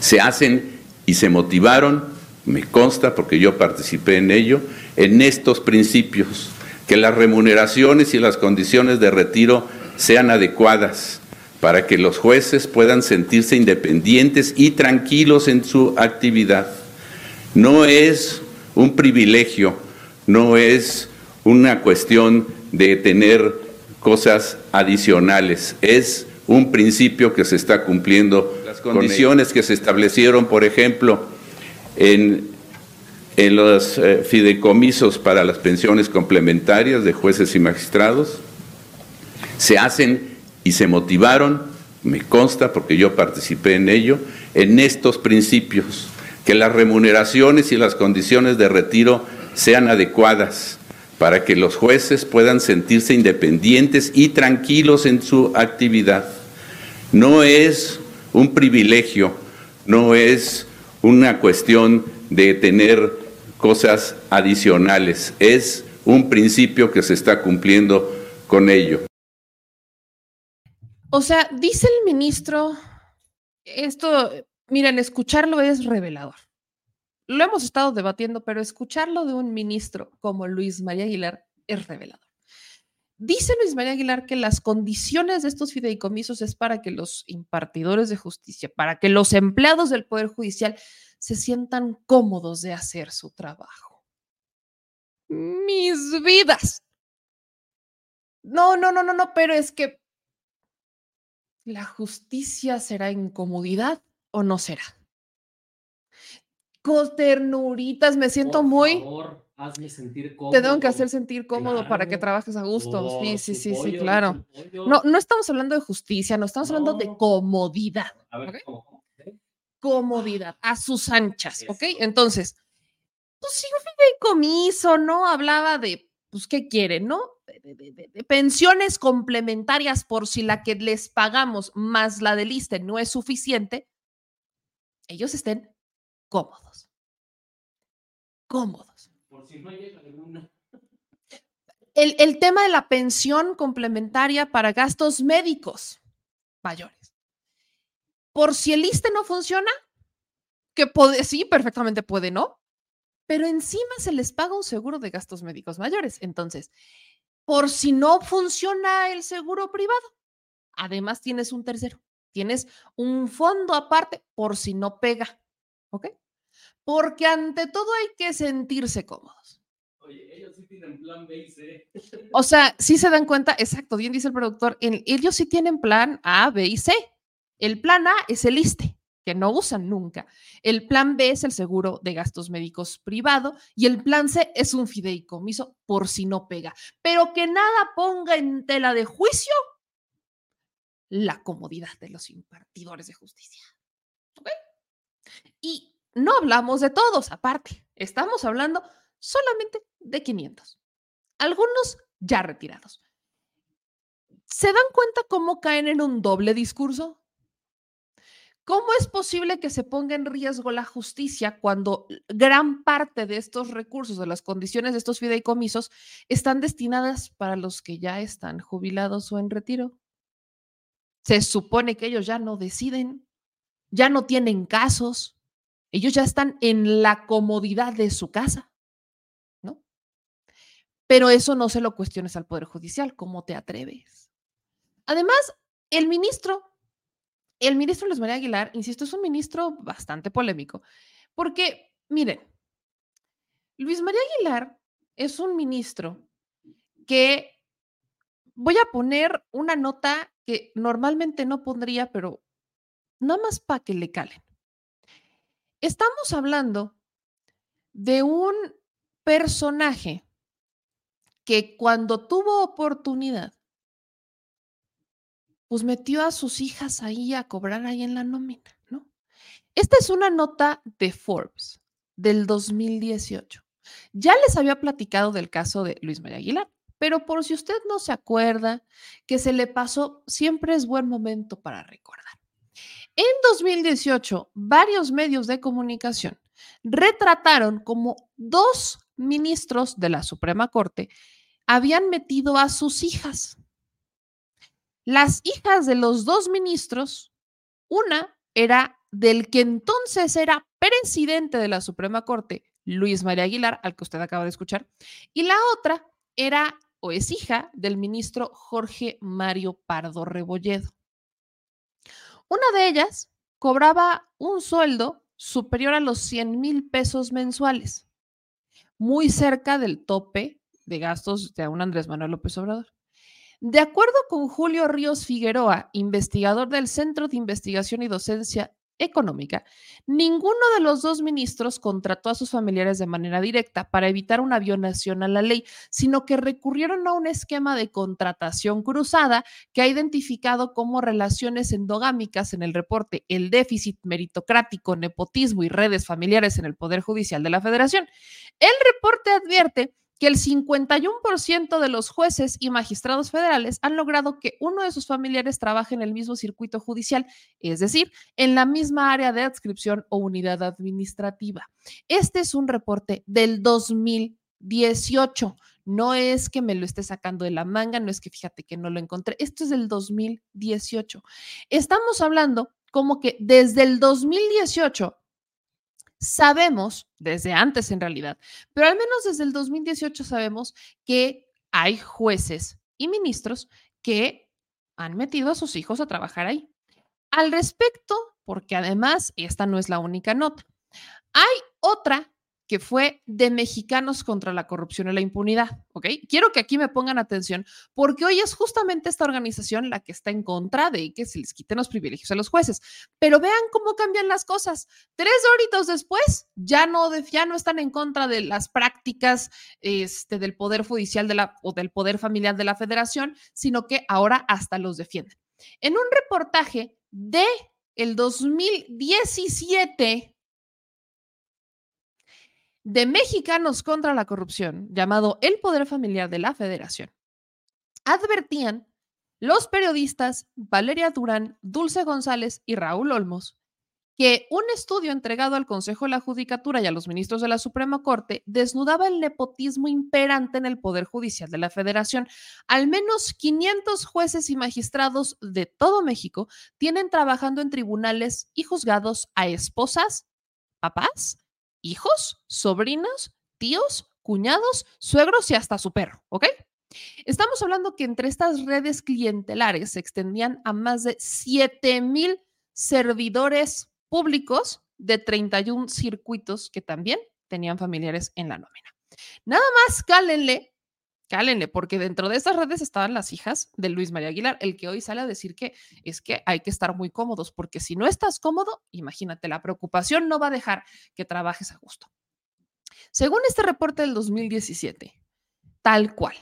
Se hacen y se motivaron, me consta porque yo participé en ello, en estos principios que las remuneraciones y las condiciones de retiro sean adecuadas para que los jueces puedan sentirse independientes y tranquilos en su actividad. No es un privilegio, no es una cuestión de tener cosas adicionales, es un principio que se está cumpliendo. Las condiciones que se establecieron, por ejemplo, en en los eh, fideicomisos para las pensiones complementarias de jueces y magistrados. Se hacen y se motivaron, me consta porque yo participé en ello, en estos principios, que las remuneraciones y las condiciones de retiro sean adecuadas para que los jueces puedan sentirse independientes y tranquilos en su actividad. No es un privilegio, no es una cuestión de tener cosas adicionales, es un principio que se está cumpliendo con ello. O sea, dice el ministro, esto, miren, escucharlo es revelador. Lo hemos estado debatiendo, pero escucharlo de un ministro como Luis María Aguilar es revelador. Dice Luis María Aguilar que las condiciones de estos fideicomisos es para que los impartidores de justicia, para que los empleados del Poder Judicial se sientan cómodos de hacer su trabajo. Mis vidas. No, no, no, no, no, pero es que ¿La justicia será incomodidad o no será? Con ternuritas, me siento Por muy. favor, hazme sentir Te tengo que cómodo. hacer sentir cómodo para que trabajes a gusto. Sí, sí, sí, sí, pollo, claro. No, no estamos hablando de justicia, no estamos hablando de comodidad. A ver. ¿cómo. Comodidad, a sus anchas, ¿ok? Entonces, pues sí, un fideicomiso, ¿no? Hablaba de, pues, ¿qué quieren, no? De, pensiones complementarias por si la que les pagamos más la del ISSSTE no es suficiente, ellos estén cómodos. Cómodos. Por si no llega alguna. El, el tema de la pensión complementaria para gastos médicos mayores. Por si el ISSSTE no funciona, que puede, sí, perfectamente puede, ¿no? Pero encima se les paga un seguro de gastos médicos mayores. Entonces, por si no funciona el seguro privado, además tienes un tercero, tienes un fondo aparte por si no pega, ¿ok? Porque ante todo hay que sentirse cómodos. Oye, ellos sí tienen plan B y C. O sea, sí se dan cuenta, exacto, bien dice el productor, en- ellos sí tienen plan A, B y C. El plan A es el ISSSTE, que no usan nunca. El plan B es el seguro de gastos médicos privado y el plan C es un fideicomiso por si no pega. Pero que nada ponga en tela de juicio la comodidad de los impartidores de justicia. Y no hablamos de todos, aparte. Estamos hablando solamente de 500 algunos ya retirados. ¿Se dan cuenta cómo caen en un doble discurso? ¿Cómo es posible que se ponga en riesgo la justicia cuando gran parte de estos recursos, de las condiciones de estos fideicomisos, están destinadas para los que ya están jubilados o en retiro? Se supone que ellos ya no deciden, ya no tienen casos, ellos ya están en la comodidad de su casa. Pero eso no se lo cuestiones al Poder Judicial. ¿Cómo te atreves? Además, el ministro, el ministro Luis María Aguilar, insisto, es un ministro bastante polémico, porque, miren, Luis María Aguilar es un ministro que voy a poner una nota que normalmente no pondría, pero nada más para que le calen. Estamos hablando de un personaje que cuando tuvo oportunidad, pues metió a sus hijas ahí a cobrar ahí en la nómina, ¿no? Esta es una nota de Forbes del 2018. Ya les había platicado del caso de Luis María Aguilar, pero por si usted no se acuerda que se le pasó, siempre es buen momento para recordar. En 2018, varios medios de comunicación retrataron como dos ministros de la Suprema Corte habían metido a sus hijas. Las hijas de los dos ministros, una era del que entonces era presidente de la Suprema Corte, Luis María Aguilar, al que usted acaba de escuchar, y la otra era o es hija del ministro Jorge Mario Pardo Rebolledo. Una de ellas cobraba un sueldo superior a los 100 mil pesos mensuales, muy cerca del tope de gastos de un Andrés Manuel López Obrador. De acuerdo con Julio Ríos Figueroa, investigador del Centro de Investigación y Docencia Económica, ninguno de los dos ministros contrató a sus familiares de manera directa para evitar una violación a la ley, sino que recurrieron a un esquema de contratación cruzada que ha identificado como relaciones endogámicas en el reporte el déficit meritocrático, nepotismo y redes familiares en el Poder Judicial de la Federación. El reporte advierte que el 51% de los jueces y magistrados federales han logrado que uno de sus familiares trabaje en el mismo circuito judicial, es decir, en la misma área de adscripción o unidad administrativa. Este es un reporte del 2018. No es que me lo esté sacando de la manga, no es que fíjate que no lo encontré. Esto es del 2018. Estamos hablando como que desde el 2018 sabemos, desde antes en realidad, pero al menos desde el 2018 sabemos que hay jueces y ministros que han metido a sus hijos a trabajar ahí. Al respecto, porque además esta no es la única nota, hay otra que fue de Mexicanos contra la Corrupción y la Impunidad, ¿ok? Quiero que aquí me pongan atención porque hoy es justamente esta organización la que está en contra de que se les quiten los privilegios a los jueces. Pero vean cómo cambian las cosas. Tres horitos después ya no, ya no están en contra de las prácticas este, del Poder Judicial de la, o del Poder Familiar de la Federación, sino que ahora hasta los defienden. En un reportaje de el 2017 de Mexicanos contra la Corrupción, llamado El Poder Familiar de la Federación, advertían los periodistas Valeria Durán, Dulce González y Raúl Olmos que un estudio entregado al Consejo de la Judicatura y a los ministros de la Suprema Corte desnudaba el nepotismo imperante en el Poder Judicial de la Federación. Al menos 500 jueces y magistrados de todo México tienen trabajando en tribunales y juzgados a esposas, papás, hijos, sobrinos, tíos, cuñados, suegros y hasta su perro, ¿ok? Estamos hablando que entre estas redes clientelares se extendían a más de 7 mil servidores públicos de 31 circuitos que también tenían familiares en la nómina. Nada más cálenle, cálenle, porque dentro de estas redes estaban las hijas de Luis María Aguilar, el que hoy sale a decir que es que hay que estar muy cómodos, porque si no estás cómodo, imagínate, la preocupación no va a dejar que trabajes a gusto. Según este reporte del 2017, tal cual,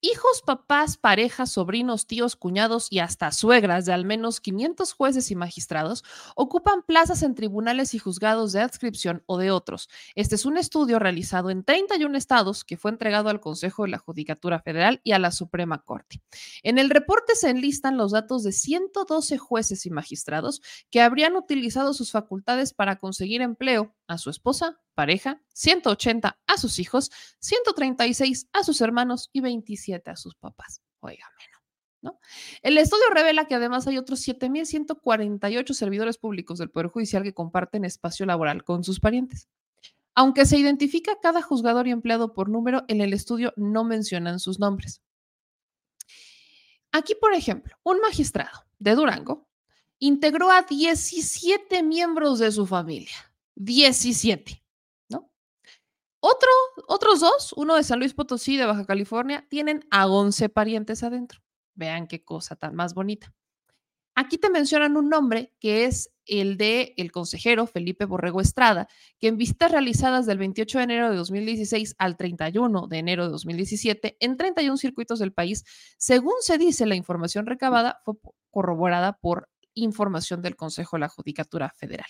hijos, papás, parejas, sobrinos, tíos, cuñados y hasta suegras de al menos 500 jueces y magistrados ocupan plazas en tribunales y juzgados de adscripción o de otros. Este es un estudio realizado en 31 estados que fue entregado al Consejo de la Judicatura Federal y a la Suprema Corte. En el reporte se enlistan los datos de 112 jueces y magistrados que habrían utilizado sus facultades para conseguir empleo a su esposa, pareja, 180 a sus hijos, 136 a sus hermanos y 27 a sus papás. Oiga, ¿no? El estudio revela que además hay otros 7.148 servidores públicos del Poder Judicial que comparten espacio laboral con sus parientes. Aunque se identifica cada juzgador y empleado por número, en el estudio no mencionan sus nombres. Aquí, por ejemplo, un magistrado de Durango integró a 17 miembros de su familia. 17. Otro, otros dos, uno de San Luis Potosí, de Baja California, tienen a 11 parientes adentro. Vean qué cosa tan más bonita. Aquí te mencionan un nombre que es el de el consejero Felipe Borrego Estrada, que en visitas realizadas del 28 de enero de 2016 al 31 de enero de 2017 en 31 circuitos del país, según se dice, la información recabada fue corroborada por información del Consejo de la Judicatura Federal.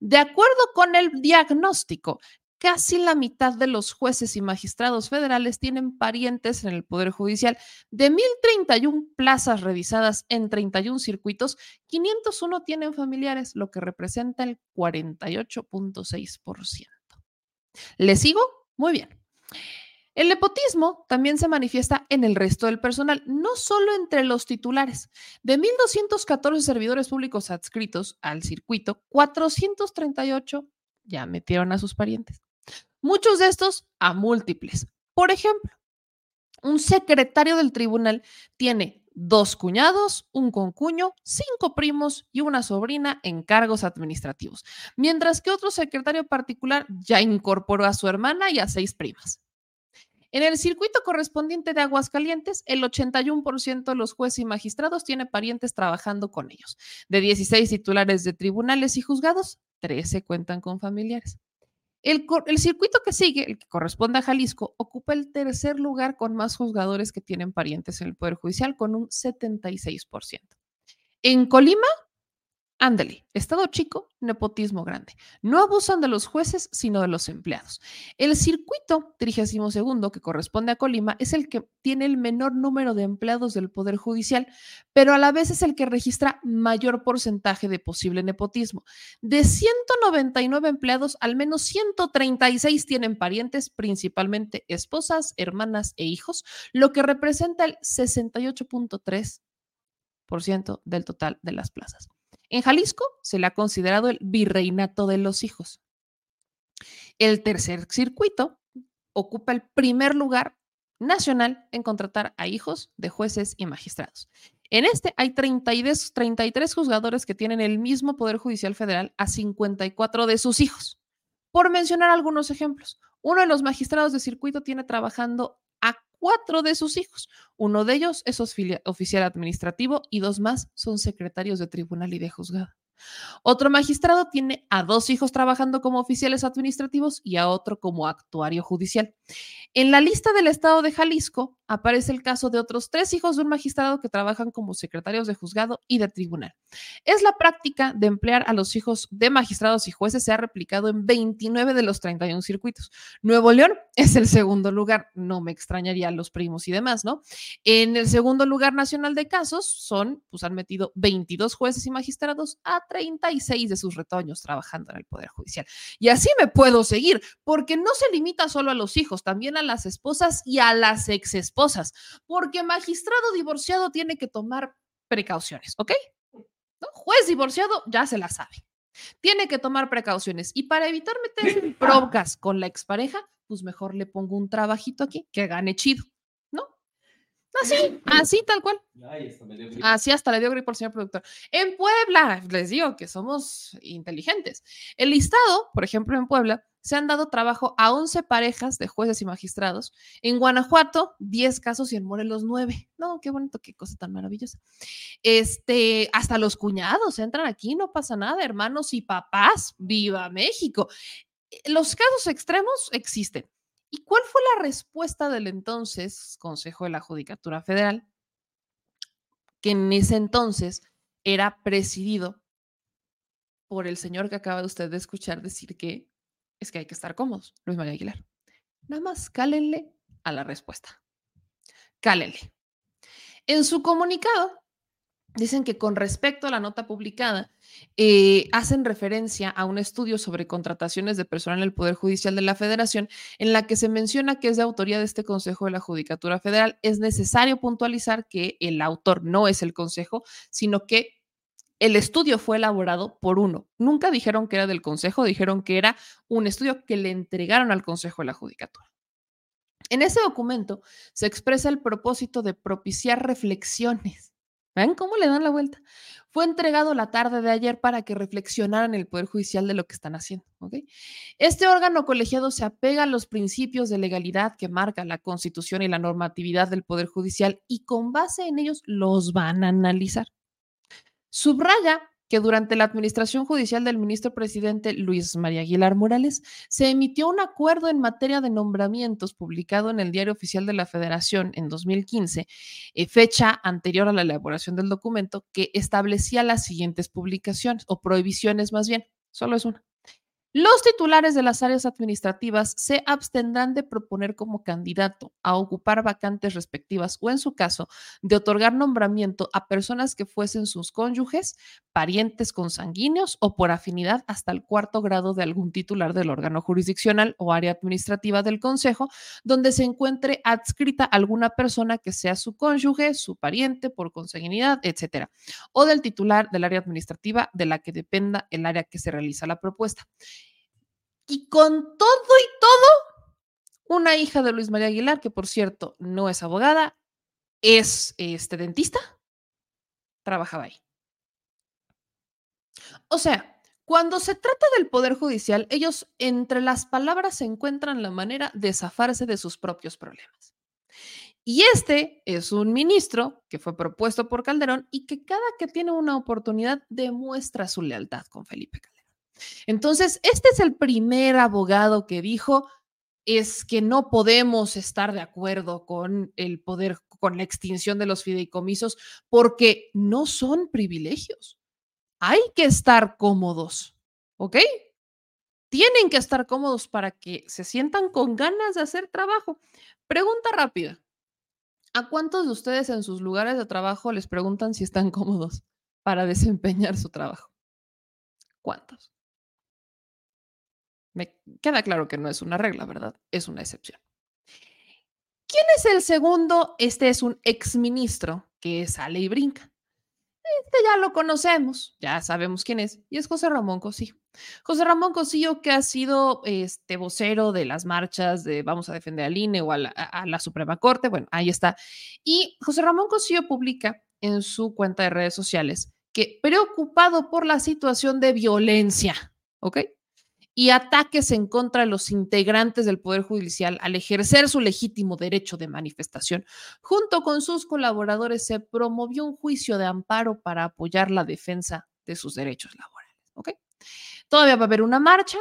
De acuerdo con el diagnóstico, casi la mitad de los jueces y magistrados federales tienen parientes en el Poder Judicial. De 1.031 plazas revisadas en 31 circuitos, 501 tienen familiares, lo que representa el 48.6%. ¿Le sigo? Muy bien. El nepotismo también se manifiesta en el resto del personal, no solo entre los titulares. De 1.214 servidores públicos adscritos al circuito, 438 ya metieron a sus parientes. Muchos de estos a múltiples. Por ejemplo, un secretario del tribunal tiene dos cuñados, un concuño, cinco primos y una sobrina en cargos administrativos, mientras que otro secretario particular ya incorporó a su hermana y a seis primas. En el circuito correspondiente de Aguascalientes, el 81% de los jueces y magistrados tiene parientes trabajando con ellos. De 16 titulares de tribunales y juzgados, 13 cuentan con familiares. El, circuito que sigue, el que corresponde a Jalisco, ocupa el tercer lugar con más juzgadores que tienen parientes en el Poder Judicial, con un 76%. En Colima, Ándale, Estado chico, nepotismo grande. No abusan de los jueces, sino de los empleados. El circuito 32 que corresponde a Colima es el que tiene el menor número de empleados del Poder Judicial, pero a la vez es el que registra mayor porcentaje de posible nepotismo. De 199 empleados, al menos 136 tienen parientes, principalmente esposas, hermanas e hijos, lo que representa el 68.3% del total de las plazas. En Jalisco se le ha considerado el virreinato de los hijos. El tercer circuito ocupa el primer lugar nacional en contratar a hijos de jueces y magistrados. En este hay 32, 33 juzgadores que tienen el mismo Poder Judicial Federal a 54 de sus hijos. Por mencionar algunos ejemplos, uno de los magistrados de circuito tiene trabajando cuatro de sus hijos. Uno de ellos es oficial administrativo y dos más son secretarios de tribunal y de juzgado. Otro magistrado tiene a dos hijos trabajando como oficiales administrativos y a otro como actuario judicial. En la lista del estado de Jalisco aparece el caso de otros tres hijos de un magistrado que trabajan como secretarios de juzgado y de tribunal. Es la práctica de emplear a los hijos de magistrados y jueces se ha replicado en 29 de los 31 circuitos. Nuevo León (laughs) es el segundo lugar, no me extrañaría los primos y demás, ¿no? En el segundo lugar nacional de casos son, pues han metido 22 jueces y magistrados a 36 de sus retoños trabajando en el Poder Judicial. Y así me puedo seguir, porque no se limita solo a los hijos, también a las esposas y a las ex esposas, porque magistrado divorciado tiene que tomar precauciones, ¿ok? ¿No? Juez divorciado ya se la sabe. Tiene que tomar precauciones y para evitar meterse (laughs) en broncas con la expareja, pues mejor le pongo un trabajito aquí que gane chido. Así, así tal cual. Así hasta le dio gripe al señor productor. En Puebla, les digo que somos inteligentes. El listado, por ejemplo, en Puebla, se han dado trabajo a 11 parejas de jueces y magistrados. En Guanajuato, 10 casos y en Morelos, 9. No, qué bonito, qué cosa tan maravillosa. Este, hasta los cuñados entran aquí, no pasa nada, hermanos y papás, viva México. Los casos extremos existen. ¿Y cuál fue la respuesta del entonces Consejo de la Judicatura Federal? Que en ese entonces era presidido por el señor que acaba de usted de escuchar decir que es que hay que estar cómodos, Luis María Aguilar. Nada más cálenle a la respuesta. Cálenle. En su comunicado, Dicen que con respecto a la nota publicada, eh, hacen referencia a un estudio sobre contrataciones de personal en el Poder Judicial de la Federación, en la que se menciona que es de autoría de este Consejo de la Judicatura Federal. Es necesario puntualizar que el autor no es el Consejo, sino que el estudio fue elaborado por uno. Nunca dijeron que era del Consejo, dijeron que era un estudio que le entregaron al Consejo de la Judicatura. En ese documento se expresa el propósito de propiciar reflexiones ¿Ven cómo le dan la vuelta? Fue entregado la tarde de ayer para que reflexionaran el Poder Judicial de lo que están haciendo. Este órgano colegiado se apega a los principios de legalidad que marca la Constitución y la normatividad del Poder Judicial y con base en ellos los van a analizar. Subraya que durante la administración judicial del ministro presidente Luis María Aguilar Morales se emitió un acuerdo en materia de nombramientos publicado en el Diario Oficial de la Federación en 2015, eh, fecha anterior a la elaboración del documento, que establecía las siguientes publicaciones o prohibiciones más bien, solo es una. Los titulares de las áreas administrativas se abstendrán de proponer como candidato a ocupar vacantes respectivas o, en su caso, de otorgar nombramiento a personas que fuesen sus cónyuges, parientes consanguíneos o por afinidad hasta el cuarto grado de algún titular del órgano jurisdiccional o área administrativa del Consejo, donde se encuentre adscrita alguna persona que sea su cónyuge, su pariente por consanguinidad, etcétera, o del titular del área administrativa de la que dependa el área que se realiza la propuesta. Y con todo y todo, una hija de Luis María Aguilar, que por cierto no es abogada, es este dentista, trabajaba ahí. O sea, cuando se trata del Poder Judicial, ellos entre las palabras encuentran la manera de zafarse de sus propios problemas. Y este es un ministro que fue propuesto por Calderón y que cada que tiene una oportunidad demuestra su lealtad con Felipe Calderón. Entonces, este es el primer abogado que dijo, es que no podemos estar de acuerdo con el poder, con la extinción de los fideicomisos, porque no son privilegios. hay que estar cómodos, ¿ok? Tienen que estar cómodos para que se sientan con ganas de hacer trabajo. Pregunta rápida. ¿A cuántos de ustedes en sus lugares de trabajo les preguntan si están cómodos para desempeñar su trabajo? ¿Cuántos? Me queda claro que no es una regla, ¿verdad? Es una excepción. ¿Quién es el segundo? Este es un exministro que sale y brinca. Este ya lo conocemos, ya sabemos quién es, y es José Ramón Cosillo. José Ramón Cosillo, que ha sido este vocero de las marchas de vamos a defender al INE o a la, a la Suprema Corte, bueno, ahí está. Y José Ramón Cosillo publica en su cuenta de redes sociales que preocupado por la situación de violencia, ¿ok? Y ataques en contra de los integrantes del Poder Judicial al ejercer su legítimo derecho de manifestación. Junto con sus colaboradores se promovió un juicio de amparo para apoyar la defensa de sus derechos laborales. ¿ok? Todavía va a haber una marcha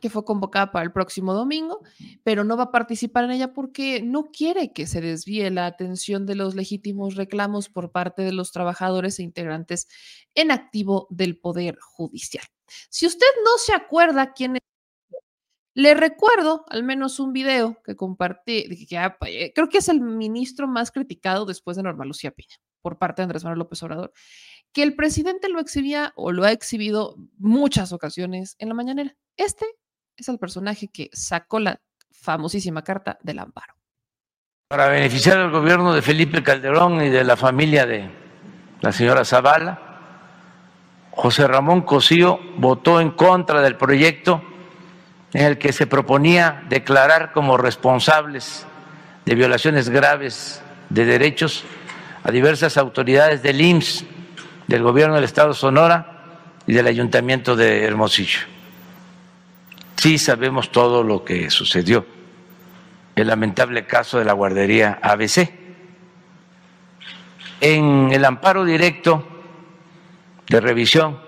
que fue convocada para el próximo domingo, pero no va a participar en ella porque no quiere que se desvíe la atención de los legítimos reclamos por parte de los trabajadores e integrantes en activo del Poder Judicial. Si usted no se acuerda quién es, le recuerdo al menos un video que compartí, que eh, creo que es el ministro más criticado después de Norma Lucía Piña por parte de Andrés Manuel López Obrador, que el presidente lo exhibía o lo ha exhibido muchas ocasiones en la mañanera. Este es el personaje que sacó la famosísima carta del amparo. Para beneficiar al gobierno de Felipe Calderón y de la familia de la señora Zavala, José Ramón Cosío votó en contra del proyecto en el que se proponía declarar como responsables de violaciones graves de derechos a diversas autoridades del IMSS, del gobierno del Estado Sonora y del Ayuntamiento de Hermosillo. Sí sabemos todo lo que sucedió, el lamentable caso de la guardería ABC. En el amparo directo de revisión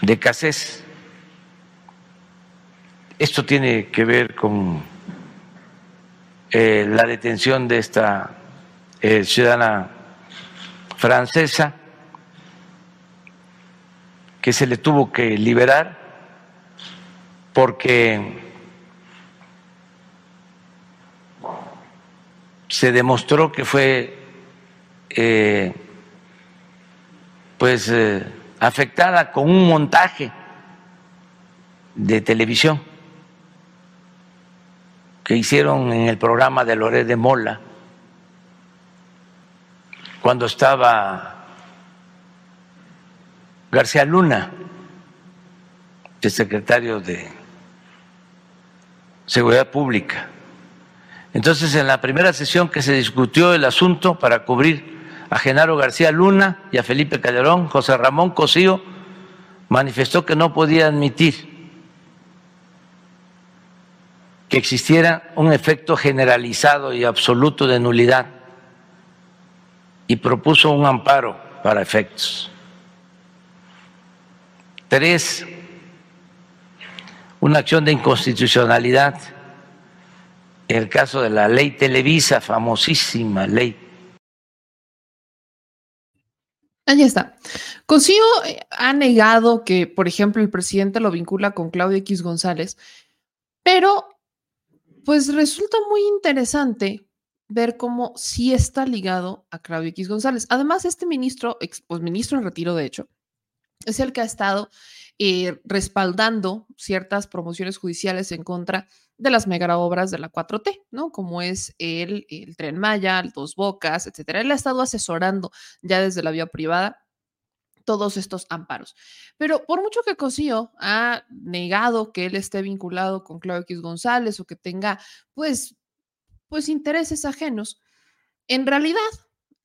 de CACES. Esto tiene que ver con eh, la detención de esta eh, ciudadana francesa que se le tuvo que liberar porque se demostró que fue eh, pues eh, afectada con un montaje de televisión que hicieron en el programa de Loré de Mola cuando estaba García Luna, el secretario de Seguridad Pública. Entonces, en la primera sesión que se discutió el asunto para cubrir a Genaro García Luna y a Felipe Calderón, José Ramón Cosío manifestó que no podía admitir que existiera un efecto generalizado y absoluto de nulidad y propuso un amparo para efectos. Tres, una acción de inconstitucionalidad el caso de la ley Televisa, famosísima ley Ahí está. Cosío eh, ha negado que, por ejemplo, el presidente lo vincula con Claudio X González, pero pues resulta muy interesante ver cómo sí está ligado a Claudio X González. Además, este ministro, ex, pues ministro en retiro, de hecho, es el que ha estado eh, respaldando ciertas promociones judiciales en contra de las megaobras de la 4T, ¿no? Como es el, el Tren Maya, el Dos Bocas, etcétera. Él ha estado asesorando ya desde la vía privada todos estos amparos. Pero por mucho que Cosío ha negado que él esté vinculado con Claudio X González o que tenga, pues, pues intereses ajenos, en realidad,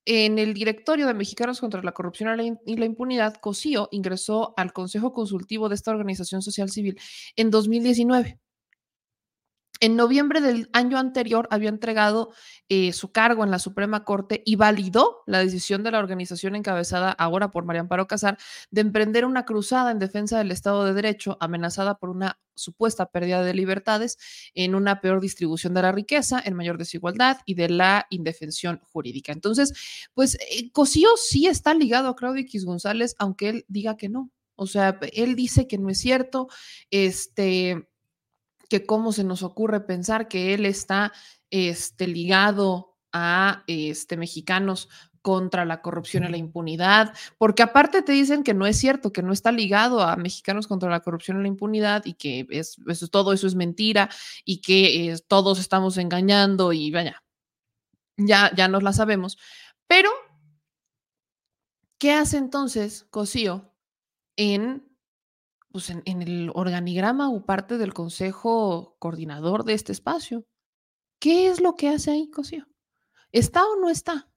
en el directorio de Mexicanos contra la Corrupción y la Impunidad, Cosío ingresó al Consejo Consultivo de esta organización social civil en 2019 En noviembre del año anterior había entregado eh, su cargo en la Suprema Corte y validó la decisión de la organización encabezada ahora por María Amparo Casar de emprender una cruzada en defensa del Estado de Derecho amenazada por una supuesta pérdida de libertades en una peor distribución de la riqueza, en mayor desigualdad y de la indefensión jurídica. Entonces, pues eh, Cosío sí está ligado a Claudio X González, aunque él diga que no. O sea, él dice que no es cierto, este, que cómo se nos ocurre pensar que él está este, ligado a este, mexicanos contra la corrupción y la impunidad, porque aparte te dicen que no es cierto, que no está ligado a mexicanos contra la corrupción y la impunidad y que es, eso, todo eso es mentira y que eh, todos estamos engañando y vaya, ya, ya nos la sabemos. Pero, ¿qué hace entonces Cosío en, pues en, el organigrama o parte del consejo coordinador de este espacio? ¿Qué es lo que hace ahí Cosío? ¿Está o no está?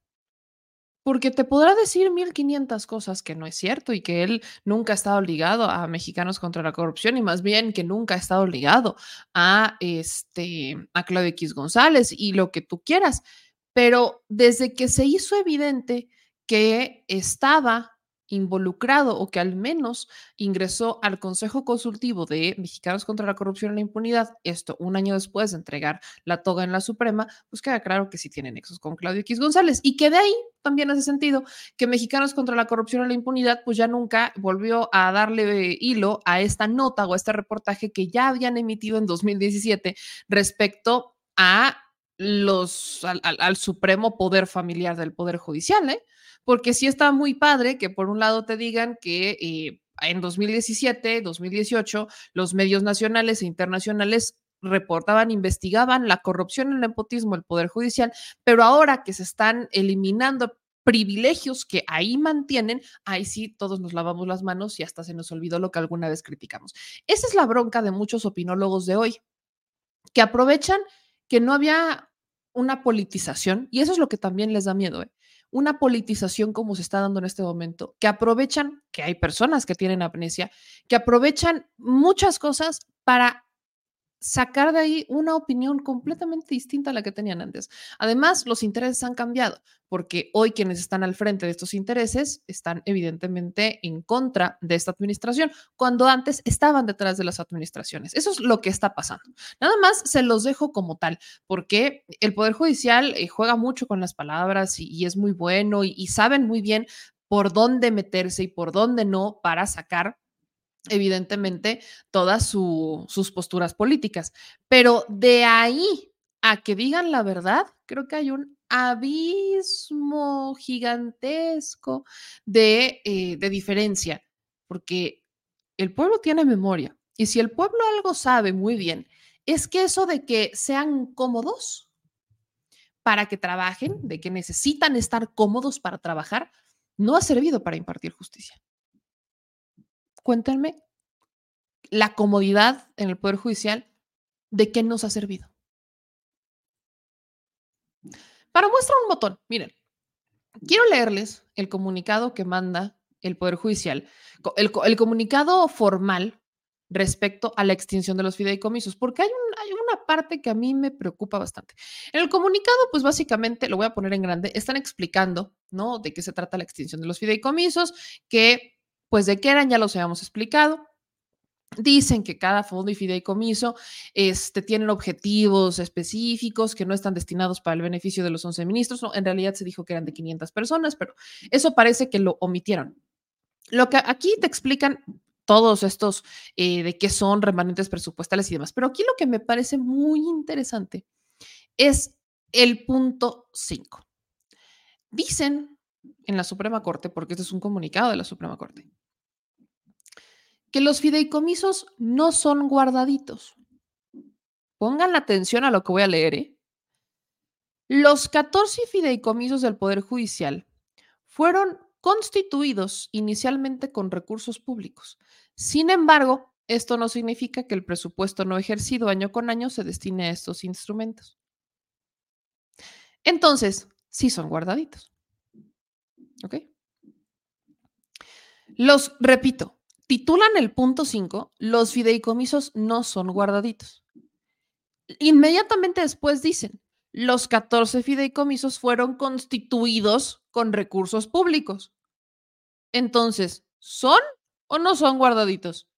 Porque te podrá decir 1500 cosas que no es cierto y que él nunca ha estado ligado a Mexicanos contra la Corrupción y más bien que nunca ha estado ligado a, este, a Claudio X González y lo que tú quieras. Pero desde que se hizo evidente que estaba involucrado o que al menos ingresó al Consejo Consultivo de Mexicanos contra la Corrupción y la Impunidad, esto un año después de entregar la toga en la Suprema, pues queda claro que sí tiene nexos con Claudio X González y que de ahí también hace sentido que Mexicanos contra la Corrupción y la Impunidad pues ya nunca volvió a darle hilo a esta nota o a este reportaje que ya habían emitido en 2017 respecto a los al, al, al supremo poder familiar del Poder Judicial, ¿eh? Porque sí está muy padre que por un lado te digan que eh, en 2017, 2018, los medios nacionales e internacionales reportaban, investigaban la corrupción, el nepotismo, el Poder Judicial, pero ahora que se están eliminando privilegios que ahí mantienen, ahí sí todos nos lavamos las manos y hasta se nos olvidó lo que alguna vez criticamos. Esa es la bronca de muchos opinólogos de hoy, que aprovechan que no había una politización, y eso es lo que también les da miedo, ¿eh? Una politización como se está dando en este momento, que aprovechan, que hay personas que tienen amnesia, que aprovechan muchas cosas para sacar de ahí una opinión completamente distinta a la que tenían antes. Además, los intereses han cambiado, porque hoy quienes están al frente de estos intereses están evidentemente en contra de esta administración, cuando antes estaban detrás de las administraciones. Eso es lo que está pasando. Nada más se los dejo como tal, porque el Poder Judicial eh, juega mucho con las palabras y, es muy bueno y saben muy bien por dónde meterse y por dónde no para sacar evidentemente, todas su, sus posturas políticas. Pero de ahí a que digan la verdad, creo que hay un abismo gigantesco de, eh, de diferencia, porque el pueblo tiene memoria. Y si el pueblo algo sabe muy bien, es que eso de que sean cómodos para que trabajen, de que necesitan estar cómodos para trabajar, no ha servido para impartir justicia cuéntenme la comodidad en el Poder Judicial, ¿de qué nos ha servido? Para muestra un botón, miren, quiero leerles el comunicado que manda el Poder Judicial, el, comunicado formal respecto a la extinción de los fideicomisos, porque hay, hay, una parte que a mí me preocupa bastante. En el comunicado, pues básicamente, lo voy a poner en grande, están explicando, ¿no? De qué se trata la extinción de los fideicomisos, que pues de qué eran, ya los habíamos explicado. Dicen que cada fondo y fideicomiso este, tienen objetivos específicos que no están destinados para el beneficio de los 11 ministros. No, en realidad se dijo que eran de 500 personas, pero eso parece que lo omitieron. Lo que aquí te explican todos estos eh, de qué son remanentes presupuestales y demás. Pero aquí lo que me parece muy interesante es el punto 5. Dicen en la Suprema Corte, porque este es un comunicado de la Suprema Corte, que los fideicomisos no son guardaditos. Pongan atención a lo que voy a leer. ¿eh? Los 14 fideicomisos del Poder Judicial fueron constituidos inicialmente con recursos públicos. Sin embargo, esto no significa que el presupuesto no ejercido año con año se destine a estos instrumentos. Entonces, sí son guardaditos. ¿Ok? Los, repito, titulan el punto 5, los fideicomisos no son guardaditos. Inmediatamente después dicen, los 14 fideicomisos fueron constituidos con recursos públicos. Entonces, ¿son o no son guardaditos?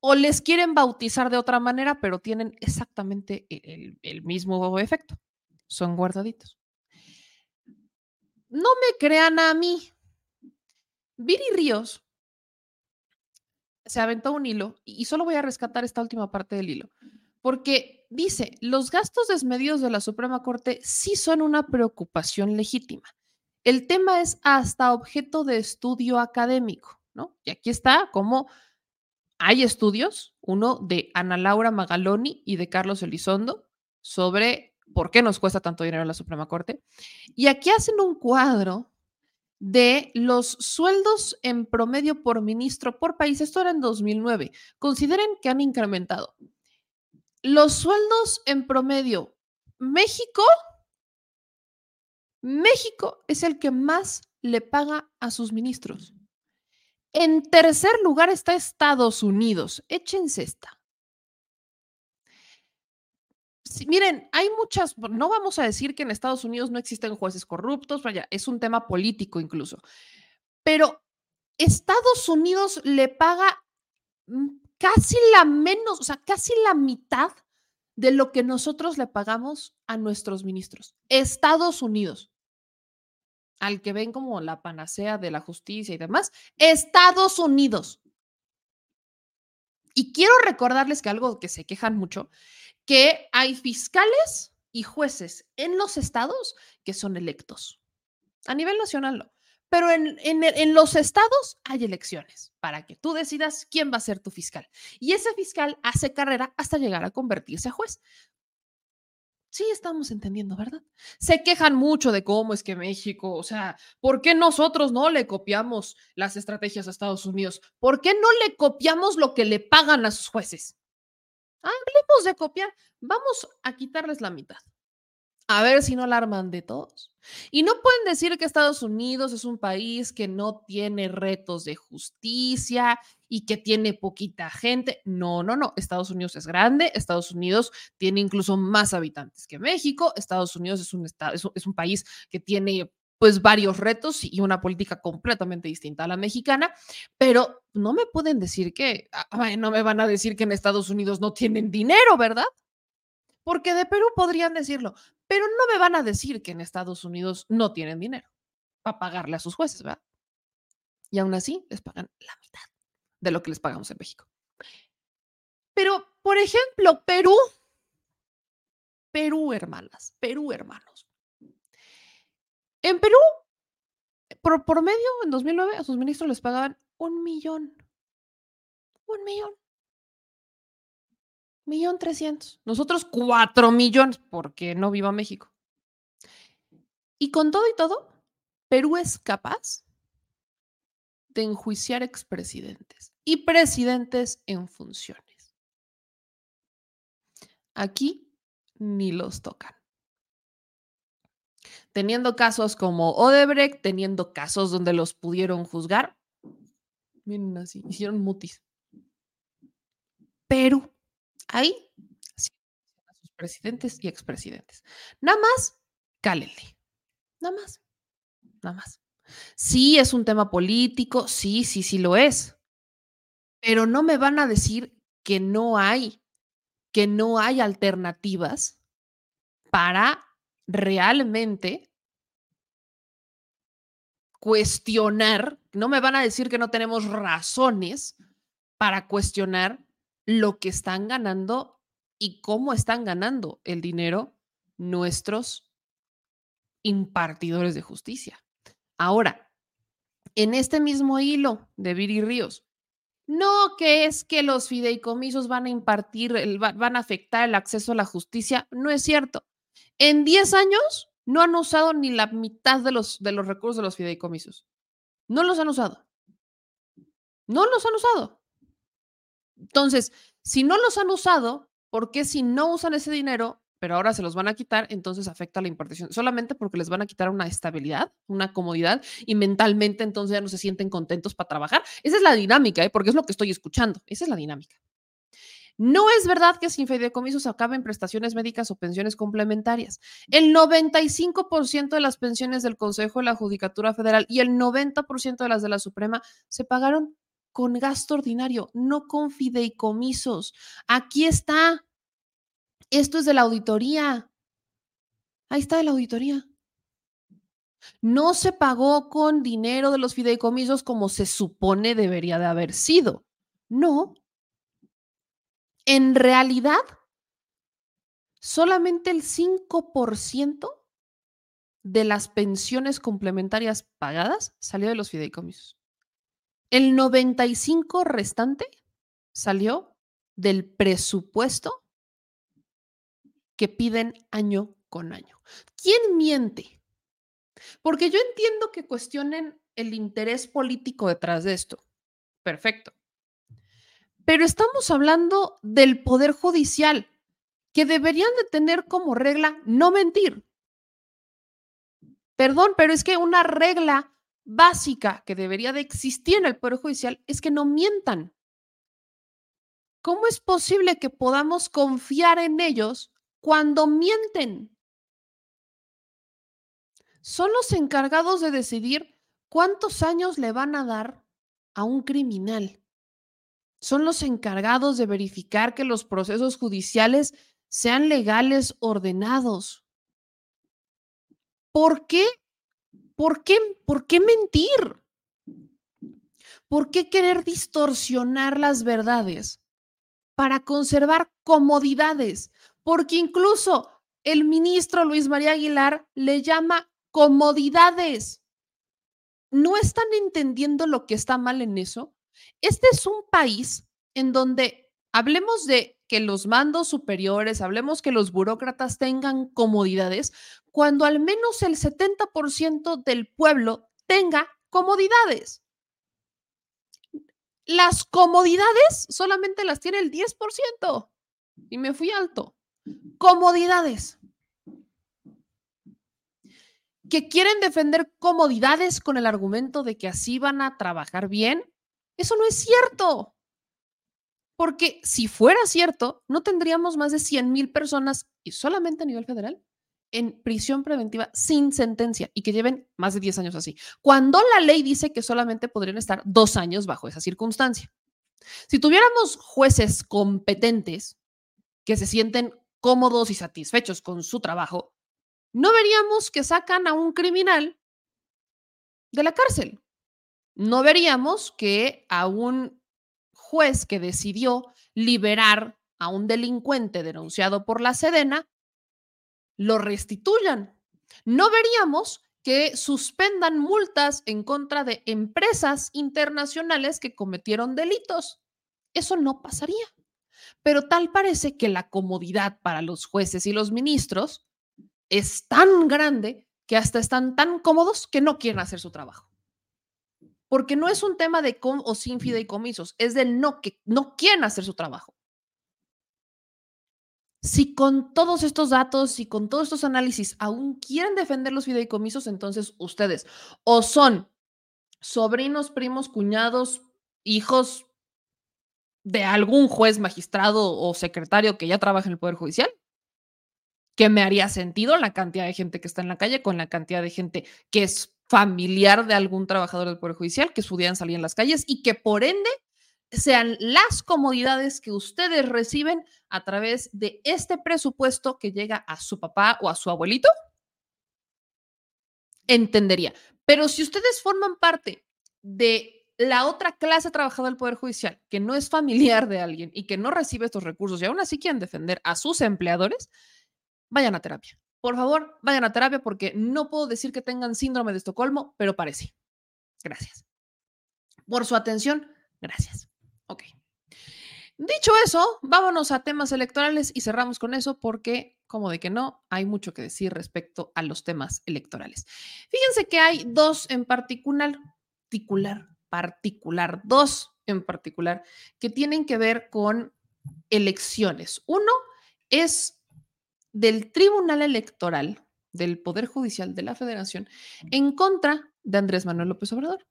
O les quieren bautizar de otra manera, pero tienen exactamente el, el mismo efecto. Son guardaditos. No me crean a mí. Viri Ríos se aventó un hilo y solo voy a rescatar esta última parte del hilo, porque dice, los gastos desmedidos de la Suprema Corte sí son una preocupación legítima. El tema es hasta objeto de estudio académico, ¿no? Y aquí está como hay estudios, uno de Ana Laura Magaloni y de Carlos Elizondo, sobre por qué nos cuesta tanto dinero la Suprema Corte. Y aquí hacen un cuadro de los sueldos en promedio por ministro por país. Esto era en 2009. Consideren que han incrementado. Los sueldos en promedio, México, México es el que más le paga a sus ministros. En tercer lugar está Estados Unidos. Échense esta. Miren, hay muchas, no vamos a decir que en Estados Unidos no existen jueces corruptos, vaya, es un tema político incluso, pero Estados Unidos le paga mm, casi la menos, o sea, casi la mitad de lo que nosotros le pagamos a nuestros ministros. Estados Unidos, al que ven como la panacea de la justicia y demás, Estados Unidos. Y quiero recordarles que algo que se quejan mucho, que hay fiscales y jueces en los estados que son electos. A nivel nacional no. Pero en, en, en, los estados hay elecciones para que tú decidas quién va a ser tu fiscal. Y ese fiscal hace carrera hasta llegar a convertirse a juez. Sí, estamos entendiendo, ¿verdad? Se quejan mucho de cómo es que México, o sea, ¿por qué nosotros no le copiamos las estrategias a Estados Unidos? ¿Por qué no le copiamos lo que le pagan a sus jueces? Hablemos de copiar. Vamos a quitarles la mitad. A ver si no la arman de todos. Y no pueden decir que Estados Unidos es un país que no tiene retos de justicia y que tiene poquita gente. No, no, no. Estados Unidos es grande. Estados Unidos tiene incluso más habitantes que México. Estados Unidos es un, estado, es un, es un país que tiene pues varios retos y una política completamente distinta a la mexicana, pero no me pueden decir que, ay, no me van a decir que en Estados Unidos no tienen dinero, ¿verdad? Porque de Perú podrían decirlo, pero no me van a decir que en Estados Unidos no tienen dinero para pagarle a sus jueces, ¿verdad? Y aún así les pagan la mitad de lo que les pagamos en México. Pero, por ejemplo, Perú, Perú, hermanas, Perú, hermanos. En Perú, por, por medio, en 2009, a sus ministros les pagaban un millón. Un millón. Millón trescientos. Nosotros cuatro millones, porque no viva México. Y con todo y todo, Perú es capaz de enjuiciar expresidentes y presidentes en funciones. Aquí ni los tocan teniendo casos como Odebrecht, teniendo casos donde los pudieron juzgar. Miren así, hicieron mutis. Pero ahí sus presidentes y expresidentes. Nada más, cálenle. Nada más. Nada más. Sí, es un tema político, sí, sí, sí lo es. Pero no me van a decir que no hay, que no hay alternativas para realmente cuestionar, no me van a decir que no tenemos razones para cuestionar lo que están ganando y cómo están ganando el dinero nuestros impartidores de justicia. Ahora, en este mismo hilo de Viri Ríos, no que es que los fideicomisos van a impartir, van a afectar el acceso a la justicia, no es cierto. En 10 años no han usado ni la mitad de los, de los recursos de los fideicomisos. No los han usado. No los han usado. Entonces, si no los han usado, ¿por qué si no usan ese dinero, pero ahora se los van a quitar, entonces afecta la impartición? Solamente porque les van a quitar una estabilidad, una comodidad y mentalmente entonces ya no se sienten contentos para trabajar. Esa es la dinámica, ¿eh? porque es lo que estoy escuchando. Esa es la dinámica. No es verdad que sin fideicomisos acaben prestaciones médicas o pensiones complementarias. El 95% de las pensiones del Consejo de la Judicatura Federal y el 90% de las de la Suprema se pagaron con gasto ordinario, no con fideicomisos. Aquí está. Esto es de la auditoría. Ahí está de la auditoría. No se pagó con dinero de los fideicomisos como se supone debería de haber sido. No. En realidad, solamente el 5% de las pensiones complementarias pagadas salió de los fideicomisos. El 95 restante salió del presupuesto que piden año con año. ¿Quién miente? Porque yo entiendo que cuestionen el interés político detrás de esto. Perfecto. Pero estamos hablando del Poder Judicial, que deberían de tener como regla no mentir. Perdón, pero es que una regla básica que debería de existir en el Poder Judicial es que no mientan. ¿Cómo es posible que podamos confiar en ellos cuando mienten? Son los encargados de decidir cuántos años le van a dar a un criminal. Son los encargados de verificar que los procesos judiciales sean legales, ordenados. ¿Por qué ¿Por qué, ¿Por qué mentir? ¿Por qué querer distorsionar las verdades para conservar comodidades? Porque incluso el ministro Luis María Aguilar le llama comodidades. ¿No están entendiendo lo que está mal en eso? Este es un país en donde hablemos de que los mandos superiores, hablemos que los burócratas tengan comodidades, cuando al menos el 70% del pueblo tenga comodidades. Las comodidades solamente las tiene el 10%. Y me fui alto. Comodidades. Que quieren defender comodidades con el argumento de que así van a trabajar bien. Eso no es cierto. Porque si fuera cierto, no tendríamos más de 100 mil personas y solamente a nivel federal en prisión preventiva sin sentencia y que lleven más de 10 años así, cuando la ley dice que solamente podrían estar dos años bajo esa circunstancia. Si tuviéramos jueces competentes que se sienten cómodos y satisfechos con su trabajo, no veríamos que sacan a un criminal de la cárcel. No veríamos que a un juez que decidió liberar a un delincuente denunciado por la Sedena lo restituyan. No veríamos que suspendan multas en contra de empresas internacionales que cometieron delitos. Eso no pasaría. Pero tal parece que la comodidad para los jueces y los ministros es tan grande que hasta están tan cómodos que no quieren hacer su trabajo. Porque no es un tema de con o sin fideicomisos, es del no que no quieren hacer su trabajo. Si con todos estos datos y con todos estos análisis aún quieren defender los fideicomisos, entonces ustedes o son sobrinos, primos, cuñados, hijos de algún juez, magistrado o secretario que ya trabaja en el Poder Judicial, que me haría sentido la cantidad de gente que está en la calle con la cantidad de gente que es familiar de algún trabajador del Poder Judicial, que su salir en las calles y que por ende sean las comodidades que ustedes reciben a través de este presupuesto que llega a su papá o a su abuelito, entendería. Pero si ustedes forman parte de la otra clase trabajadora del Poder Judicial, que no es familiar de alguien y que no recibe estos recursos y aún así quieren defender a sus empleadores, vayan a terapia. Por favor, vayan a terapia porque no puedo decir que tengan síndrome de Estocolmo, pero parece. Gracias. Por su atención, gracias. Ok. Dicho eso, vámonos a temas electorales y cerramos con eso porque, como de que no, hay mucho que decir respecto a los temas electorales. Fíjense que hay dos en particular, particular, particular, dos en particular que tienen que ver con elecciones. Uno es del Tribunal Electoral del Poder Judicial de la Federación en contra de Andrés Manuel López Obrador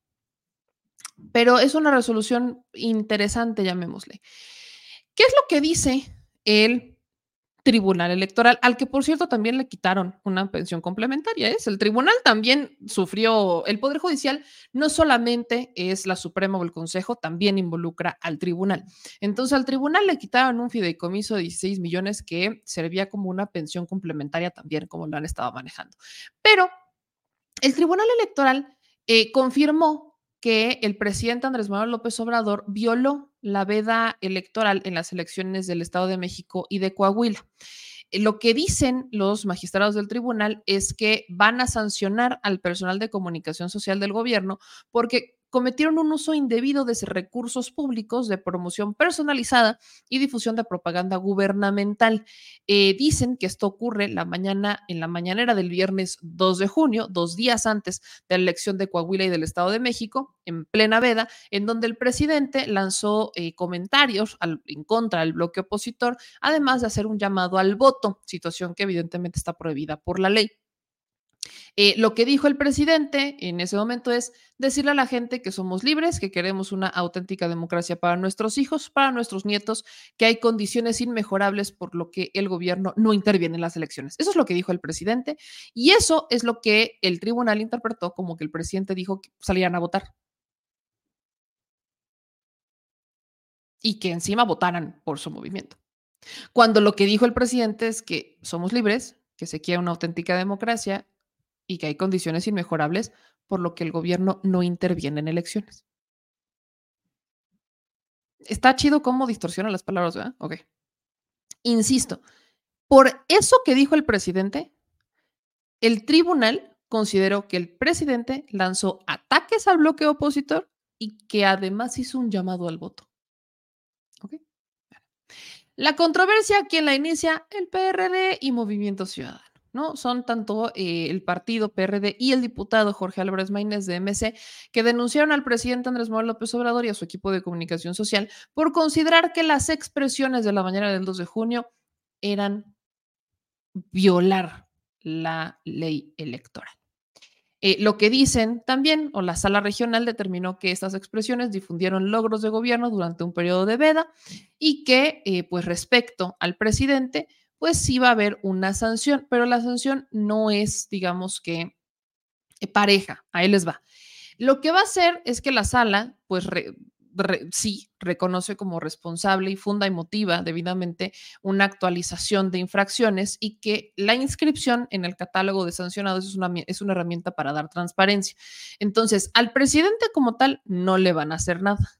pero es una resolución interesante, llamémosle. ¿Qué es lo que dice el Tribunal Electoral, al que por cierto también le quitaron una pensión complementaria. Es el tribunal también sufrió, el Poder Judicial no solamente es la Suprema o el Consejo, también involucra al tribunal. Entonces al tribunal le quitaron un fideicomiso de 16 millones que servía como una pensión complementaria también, como lo han estado manejando. Pero el Tribunal Electoral eh, confirmó que el presidente Andrés Manuel López Obrador violó la veda electoral en las elecciones del Estado de México y de Coahuila. Eh, Lo que dicen los magistrados del tribunal es que van a sancionar al personal de comunicación social del gobierno porque cometieron un uso indebido de recursos públicos de promoción personalizada y difusión de propaganda gubernamental. Eh, dicen que esto ocurre la mañana, en la mañanera del viernes 2 de junio, dos días antes de la elección de Coahuila y del Estado de México, en plena veda, en donde el presidente lanzó eh, comentarios en contra del bloque opositor, además de hacer un llamado al voto, situación que evidentemente está prohibida por la ley. Eh, lo que dijo el presidente en ese momento es decirle a la gente que somos libres, que queremos una auténtica democracia para nuestros hijos, para nuestros nietos, que hay condiciones inmejorables por lo que el gobierno no interviene en las elecciones. Eso es lo que dijo el presidente y eso es lo que el tribunal interpretó como que el presidente dijo que salieran a votar. Y que encima votaran por su movimiento. Cuando lo que dijo el presidente es que somos libres, que se quiere una auténtica democracia y que hay condiciones inmejorables por lo que el gobierno no interviene en elecciones. Está chido cómo distorsiona las palabras, ¿verdad? Ok. Insisto, por eso que dijo el presidente, el tribunal consideró que el presidente lanzó ataques al bloque opositor y que además hizo un llamado al voto. ¿Ok? La controversia, ¿quién la inicia? El PRD y Movimiento Ciudadano. ¿No? Son tanto eh, el partido PRD y el diputado Jorge Álvarez Maínez de MC que denunciaron al presidente Andrés Manuel López Obrador y a su equipo de comunicación social por considerar que las expresiones de la mañana del 2 de junio eran violar la ley electoral. Eh, lo que dicen también, o la sala regional determinó que estas expresiones difundieron logros de gobierno durante un periodo de veda y que, eh, pues respecto al presidente, pues sí va a haber una sanción, pero la sanción no es, digamos que, eh, pareja, ahí les va. Lo que va a hacer es que la sala, pues re- sí, reconoce como responsable y funda y motiva debidamente una actualización de infracciones y que la inscripción en el catálogo de sancionados es una, es una herramienta para dar transparencia. Entonces, al presidente como tal no le van a hacer nada.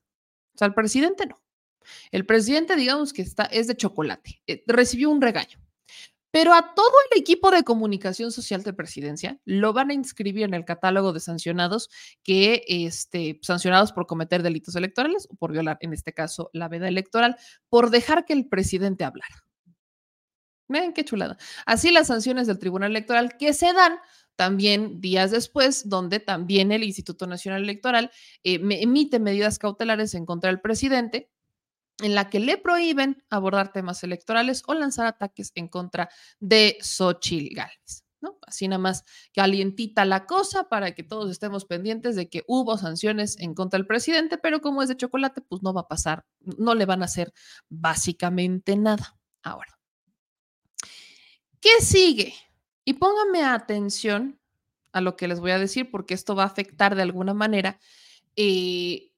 O sea, al presidente no. El presidente, digamos que está, es de chocolate, eh, recibió un regaño. Pero a todo el equipo de comunicación social de presidencia lo van a inscribir en el catálogo de sancionados que este, sancionados por cometer delitos electorales o por violar, en este caso, la veda electoral, por dejar que el presidente hablara. Miren qué chulada. Así las sanciones del Tribunal Electoral que se dan también días después, donde también el Instituto Nacional Electoral eh, emite medidas cautelares en contra del presidente en la que le prohíben abordar temas electorales o lanzar ataques en contra de Xochitl. Así nada más calientita la cosa para que todos estemos pendientes de que hubo sanciones en contra del presidente, pero como es de chocolate, pues no va a pasar, no le van a hacer básicamente nada. Ahora, ¿qué sigue? Y pónganme atención a lo que les voy a decir, porque esto va a afectar de alguna manera eh,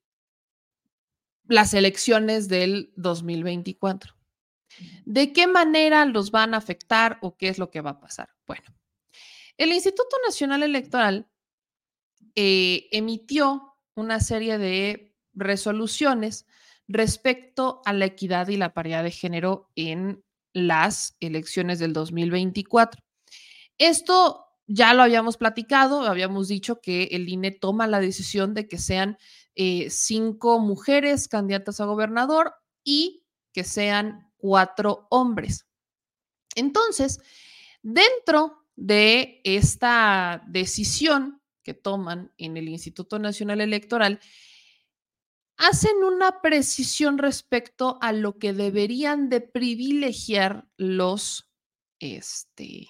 las elecciones del 2024. ¿De qué manera los van a afectar o qué es lo que va a pasar? Bueno, el Instituto Nacional Electoral eh, emitió una serie de resoluciones respecto a la equidad y la paridad de género en las elecciones del 2024. Esto ya lo habíamos platicado, habíamos dicho que el INE toma la decisión de que sean eh, cinco mujeres candidatas a gobernador y que sean cuatro hombres. Entonces, dentro de esta decisión que toman en el Instituto Nacional Electoral, hacen una precisión respecto a lo que deberían de privilegiar los, este,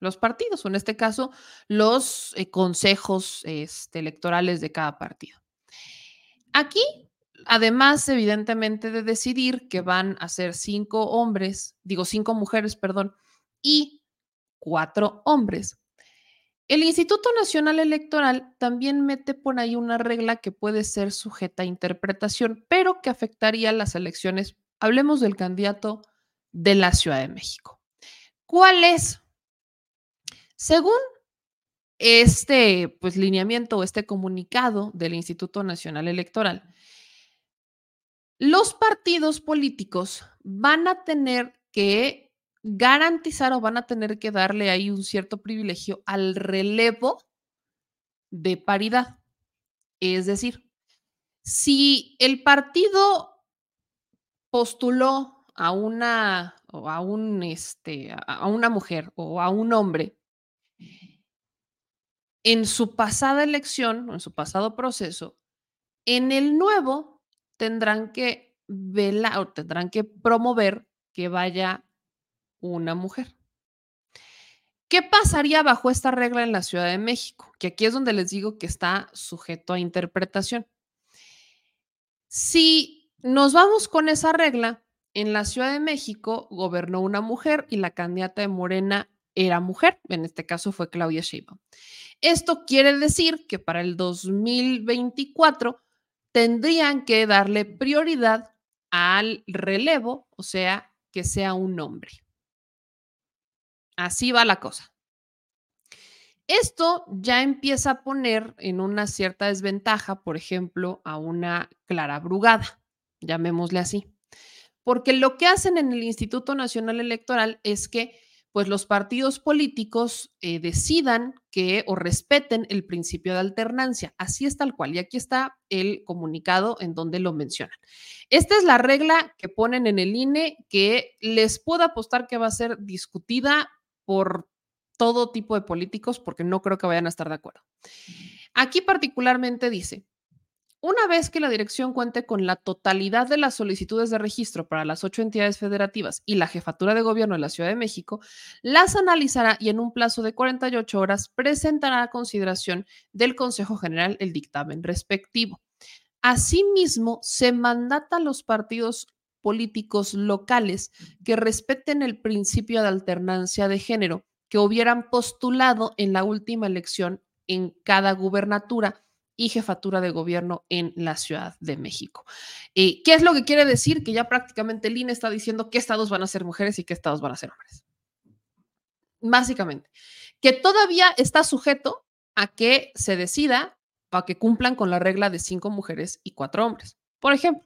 los partidos, o en este caso, los eh, consejos este, electorales de cada partido. Aquí además, evidentemente, de decidir que van a ser cinco hombres, digo cinco mujeres, perdón, y cuatro hombres. El Instituto Nacional Electoral también mete por ahí una regla que puede ser sujeta a interpretación, pero que afectaría las elecciones. Hablemos del candidato de la Ciudad de México. ¿Cuál es? Según este pues, lineamiento o este comunicado del Instituto Nacional Electoral, los partidos políticos van a tener que garantizar o van a tener que darle ahí un cierto privilegio al relevo de paridad. Es decir, si el partido postuló a una o a un este a una mujer o a un hombre en su pasada elección o en su pasado proceso, en el nuevo tendrán que velar o tendrán que promover que vaya una mujer. ¿Qué pasaría bajo esta regla en la Ciudad de México? Que aquí es donde les digo que está sujeto a interpretación. Si nos vamos con esa regla, en la Ciudad de México gobernó una mujer y la candidata de Morena era mujer, en este caso fue Claudia Sheinbaum. Esto quiere decir que para el 2024 tendrían que darle prioridad al relevo, o sea, que sea un hombre. Así va la cosa. Esto ya empieza a poner en una cierta desventaja, por ejemplo, a una Clara Brugada, llamémosle así. Porque lo que hacen en el Instituto Nacional Electoral es que pues los partidos políticos eh, decidan que o respeten el principio de alternancia. Así es tal cual. Y aquí está el comunicado en donde lo mencionan. Esta es la regla que ponen en el INE que les puedo apostar que va a ser discutida por todo tipo de políticos porque no creo que vayan a estar de acuerdo. Aquí particularmente dice, una vez que la dirección cuente con la totalidad de las solicitudes de registro para las ocho entidades federativas y la jefatura de gobierno de la Ciudad de México, las analizará y en un plazo de 48 horas presentará a consideración del Consejo General el dictamen respectivo. Asimismo, se mandata a los partidos políticos locales que respeten el principio de alternancia de género que hubieran postulado en la última elección en cada gubernatura y jefatura de gobierno en la Ciudad de México. Eh, ¿Qué es lo que quiere decir? Que ya prácticamente el INE está diciendo qué estados van a ser mujeres y qué estados van a ser hombres. Básicamente, que todavía está sujeto a que se decida o a que cumplan con la regla de cinco mujeres y cuatro hombres. Por ejemplo,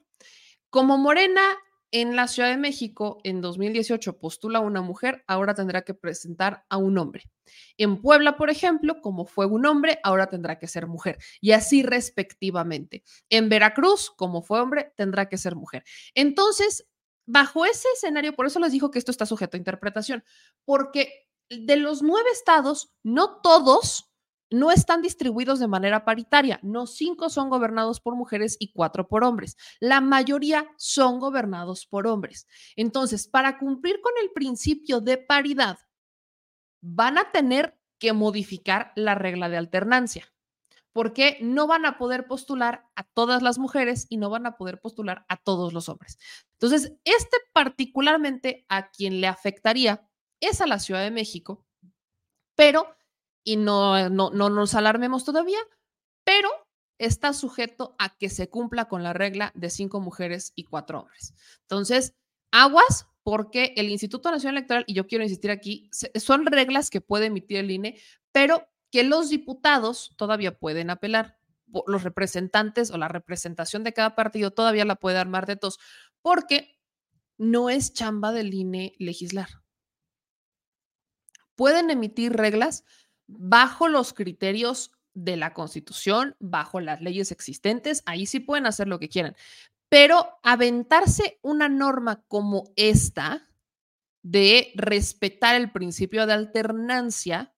como Morena en la Ciudad de México en 2018 postula una mujer, ahora tendrá que presentar a un hombre. En Puebla, por ejemplo, como fue un hombre, ahora tendrá que ser mujer. Y así respectivamente. En Veracruz, como fue hombre, tendrá que ser mujer. Entonces, bajo ese escenario, por eso les digo que esto está sujeto a interpretación, porque de los nueve estados, no todos no están distribuidos de manera paritaria. No cinco son gobernados por mujeres y cuatro por hombres. La mayoría son gobernados por hombres. Entonces, para cumplir con el principio de paridad, van a tener que modificar la regla de alternancia, porque no van a poder postular a todas las mujeres y no van a poder postular a todos los hombres. Entonces, este particularmente a quien le afectaría es a la Ciudad de México, pero y no, no, no nos alarmemos todavía, pero está sujeto a que se cumpla con la regla de cinco mujeres y cuatro hombres. Entonces, aguas, porque el Instituto Nacional Electoral, y yo quiero insistir aquí, son reglas que puede emitir el INE, pero que los diputados todavía pueden apelar. Los representantes o la representación de cada partido todavía la puede armar de tos, porque no es chamba del INE legislar. Pueden emitir reglas, bajo los criterios de la Constitución, bajo las leyes existentes, ahí sí pueden hacer lo que quieran. Pero aventarse una norma como esta de respetar el principio de alternancia,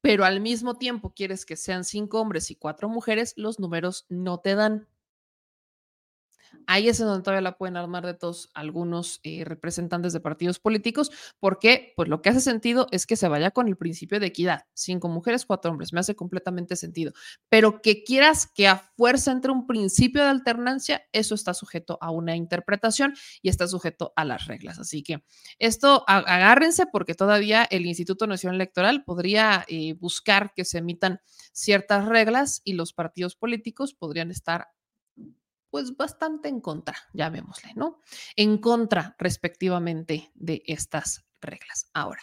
pero al mismo tiempo quieres que sean cinco hombres y cuatro mujeres, los números no te dan. Ahí es donde todavía la pueden armar de todos algunos eh, representantes de partidos políticos, porque pues lo que hace sentido es que se vaya con el principio de equidad. Cinco mujeres, cuatro hombres, me hace completamente sentido. Pero que quieras que a fuerza entre un principio de alternancia, eso está sujeto a una interpretación y está sujeto a las reglas. Así que esto agárrense porque todavía el Instituto Nacional Electoral podría eh, buscar que se emitan ciertas reglas y los partidos políticos podrían estar pues bastante en contra, llamémosle, ¿no? En contra respectivamente de estas reglas. Ahora,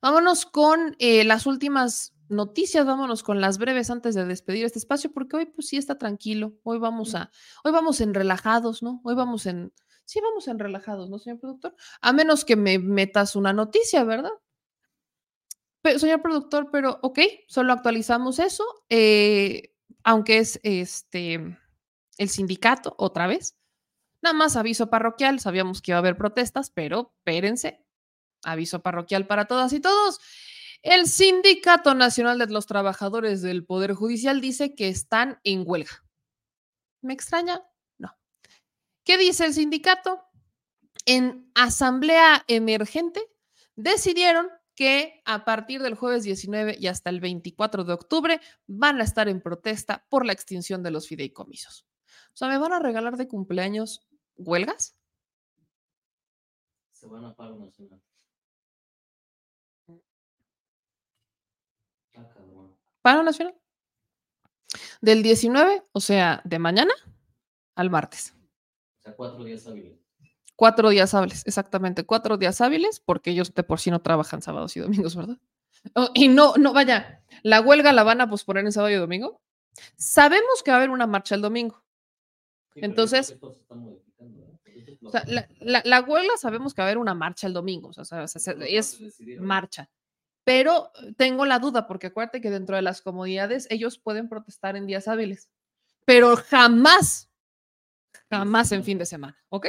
vámonos con eh, las últimas noticias, vámonos con las breves antes de despedir este espacio, porque hoy pues sí está tranquilo, hoy vamos a, hoy vamos en relajados, ¿no? Hoy vamos en, sí vamos en relajados, ¿no, señor productor? A menos que me metas una noticia, ¿verdad? Pe- señor productor, pero ok, solo actualizamos eso, eh, aunque es este el sindicato otra vez. Nada más aviso parroquial, sabíamos que iba a haber protestas, pero espérense, aviso parroquial para todas y todos. El Sindicato Nacional de los Trabajadores del Poder Judicial dice que están en huelga. ¿Me extraña? No. ¿Qué dice el sindicato? En asamblea emergente decidieron que a partir del jueves 19 y hasta el 24 de octubre van a estar en protesta por la extinción de los fideicomisos. O sea, ¿me van a regalar de cumpleaños huelgas? Se van a paro nacional. Ah. Paro nacional. Del 19, o sea, de mañana al martes. O sea, cuatro días hábiles. Cuatro días hábiles, exactamente, cuatro días hábiles, porque ellos de por sí no trabajan sábados y domingos, ¿verdad? Oh, y no, no, vaya, la huelga la van a posponer en sábado y domingo. Sabemos que va a haber una marcha el domingo. Sí, Entonces, la, la- la huelga sabemos que va a haber una marcha el domingo, o sea, se- es marcha. Pero eh, tengo la duda, porque acuérdate que dentro de las comodidades ellos pueden protestar en días hábiles, pero jamás, jamás en fin de semana, ¿ok?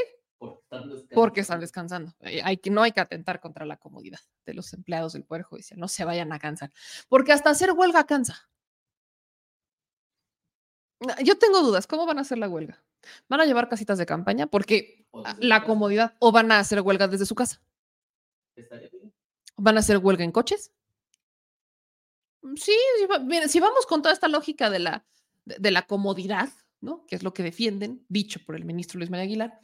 Porque están descansando. Eh, Hay que, no hay que atentar contra la comodidad de los empleados del Poder Judicial, no se vayan a cansar, porque hasta hacer huelga cansa. Na- Yo tengo dudas, ¿cómo van a hacer la huelga? ¿Van a llevar casitas de campaña? Porque la comodidad, o van a hacer huelga desde su casa. ¿Van a hacer huelga en coches? Mm, Sí, si vamos con toda esta lógica de la, de, de la comodidad, ¿no? Que es lo que defienden, dicho por el ministro Luis María Aguilar.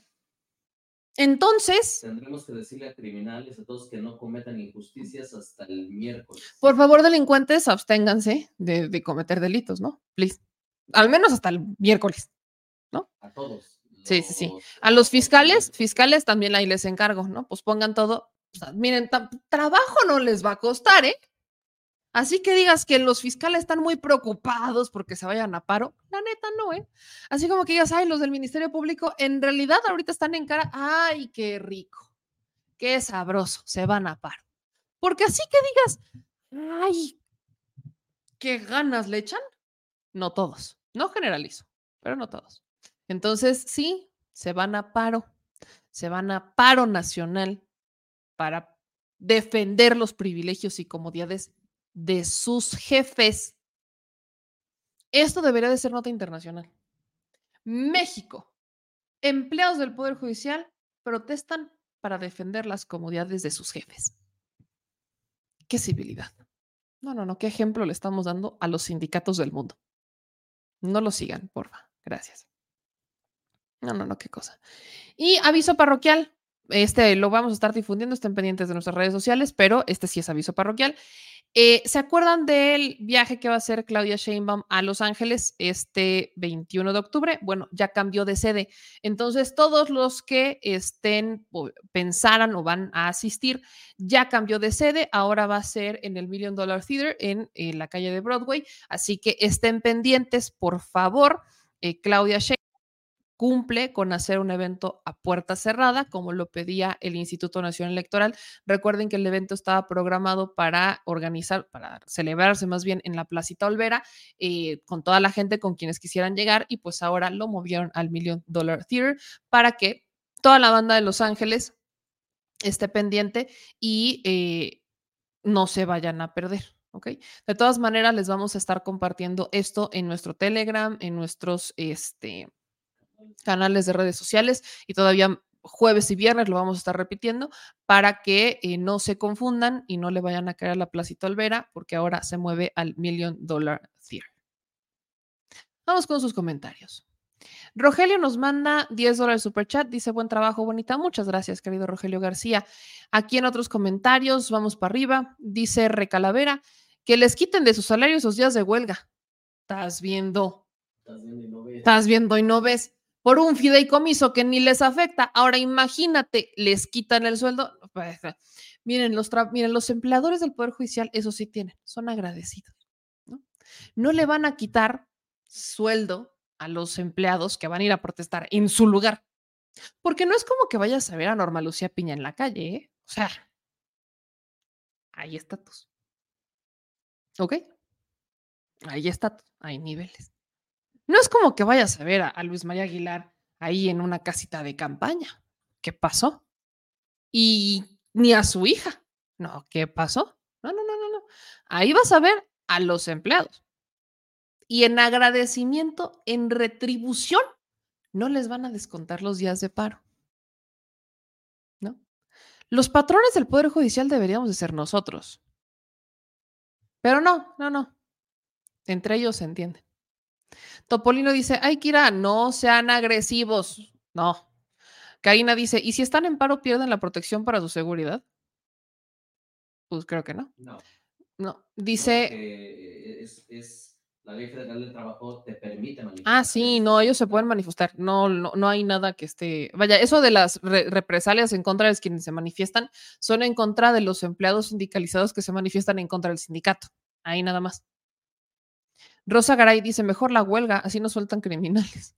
Entonces, Tendremos que decirle a criminales, a todos que no cometan injusticias hasta el miércoles. por favor, delincuentes, absténganse de, de cometer delitos, ¿no? Please. Al menos hasta el miércoles. A todos. Sí, sí, sí. A los fiscales, fiscales también ahí les encargo, ¿no? Pues pongan todo. o sea, miren, trabajo no les va a costar, ¿eh? Así que digas que los fiscales están muy preocupados porque se vayan a paro. La neta, no, ¿eh? Así como que digas, ay, los del Ministerio Público, en realidad ahorita están en cara, ay, qué rico, qué sabroso, se van a paro. Porque así que digas, ay, qué ganas le echan. No todos, no generalizo, pero no todos. Entonces, sí, se van a paro, se van a paro nacional para defender los privilegios y comodidades de sus jefes. Esto debería de ser nota internacional. México, empleados del Poder Judicial protestan para defender las comodidades de sus jefes. Qué civilidad. No, no, no, qué ejemplo le estamos dando a los sindicatos del mundo. No lo sigan, porfa. Gracias. No, no, no, qué cosa. Y aviso parroquial. Este lo vamos a estar difundiendo, estén pendientes de nuestras redes sociales, pero este sí es aviso parroquial. Eh, ¿Se acuerdan del viaje que va a hacer Claudia Sheinbaum a Los Ángeles este 21 de octubre? Bueno, ya cambió de sede. Entonces, todos los que estén o pensaran o van a asistir, ya cambió de sede. Ahora va a ser en el Million Dollar Theater en, eh, la calle de Broadway. Así que estén pendientes, por favor. Eh, Claudia Sheinbaum cumple con hacer un evento a puerta cerrada, como lo pedía el Instituto Nacional Electoral. Recuerden que el evento estaba programado para organizar, para celebrarse más bien en la Placita Olvera, eh, con toda la gente con quienes quisieran llegar, y pues ahora lo movieron al Million Dollar Theater para que toda la banda de Los Ángeles esté pendiente y eh, no se vayan a perder. ¿ok? De todas maneras, les vamos a estar compartiendo esto en nuestro Telegram, en nuestros, este, canales de redes sociales y todavía jueves y viernes lo vamos a estar repitiendo para que eh, no se confundan y no le vayan a caer a la Placito Olvera porque ahora se mueve al Million Dollar Theater. Vamos con sus comentarios. Rogelio nos manda 10 dólares super chat, dice buen trabajo, bonita. Muchas gracias, querido Rogelio García. Aquí en otros comentarios, vamos para arriba, dice Recalavera, que les quiten de su salario esos días de huelga. Estás viendo. Estás viendo y no ves. Por un fideicomiso que ni les afecta. Ahora imagínate, les quitan el sueldo. Pues, miren, los, miren, los empleadores del Poder Judicial, eso sí tienen, son agradecidos. ¿no? le van a quitar sueldo a los empleados que van a ir a protestar en su lugar. Porque no es como que vayas a ver a Norma Lucía Piña en la calle, ¿eh? O sea, hay estatus. ¿Ok? Hay estatus, hay niveles. No es como que vayas a ver a, Luis María Aguilar ahí en una casita de campaña. ¿Qué pasó? Y ni a su hija. No, ¿qué pasó? No, no, no, no, no. Ahí vas a ver a los empleados. Y en agradecimiento, en retribución, no les van a descontar los días de paro. ¿No? Los patrones del Poder Judicial deberíamos de ser nosotros. Pero no, no, no. Entre ellos se entiende. Topolino dice, ay, Kira, no sean agresivos. No. Karina dice, ¿y si están en paro pierden la protección para su seguridad? Pues creo que no. No. No. Dice... No, es, es, la ley federal del trabajo te permite manifestar. Ah, sí, no, ellos se pueden manifestar. No, no, no hay nada que esté. Vaya, eso de las re represalias en contra de quienes se manifiestan son en contra de los empleados sindicalizados que se manifiestan en contra del sindicato. Ahí nada más. Rosa Garay dice, mejor la huelga, así no sueltan criminales.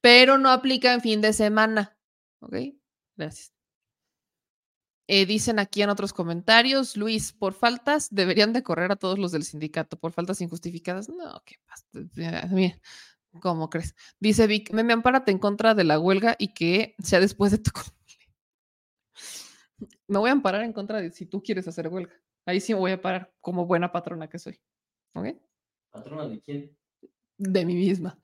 Pero no aplica en fin de semana. ¿Ok? Gracias. Eh, dicen aquí en otros comentarios, Luis, por faltas deberían de correr a todos los del sindicato, por faltas injustificadas. No, qué pasa. Mira, ¿cómo crees? Dice Vic, me, me en contra de la huelga y que sea después de tu... (laughs) me voy a amparar en contra de si tú quieres hacer huelga. Ahí sí me voy a parar como buena patrona que soy. ¿Ok? ¿Patrona de quién? De mí misma.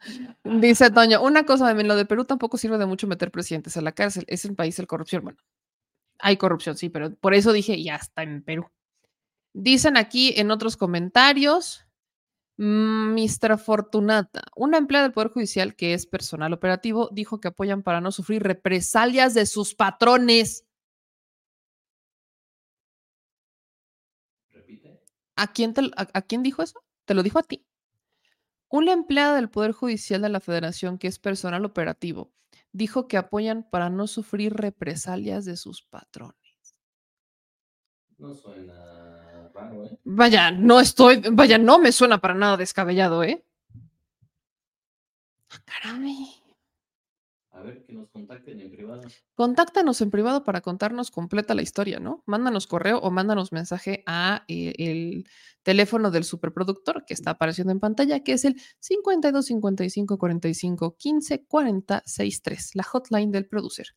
Dice Toño, una cosa, lo de Perú tampoco sirve de mucho meter presidentes a la cárcel. Es el país de corrupción. Bueno, hay corrupción, sí, pero por eso dije, ya está en Perú. Dicen aquí en otros comentarios, Mr. Fortunata, una empleada del Poder Judicial que es personal operativo, dijo que apoyan para no sufrir represalias de sus patrones. ¿A quién, te, a, a quién dijo eso? ¿Te lo dijo a ti? Una empleada del Poder Judicial de la Federación que es personal operativo dijo que apoyan para no sufrir represalias de sus patrones. No suena raro, ¿eh? Vaya, no estoy, vaya, no me suena para nada descabellado, ¿eh? Ah. A ver, que nos contacten en privado. Contáctanos en privado para contarnos completa la historia, ¿no? Mándanos correo o mándanos mensaje a eh, el teléfono del superproductor que está apareciendo en pantalla, que es el 52 55 45 15 40 63, la hotline del producer.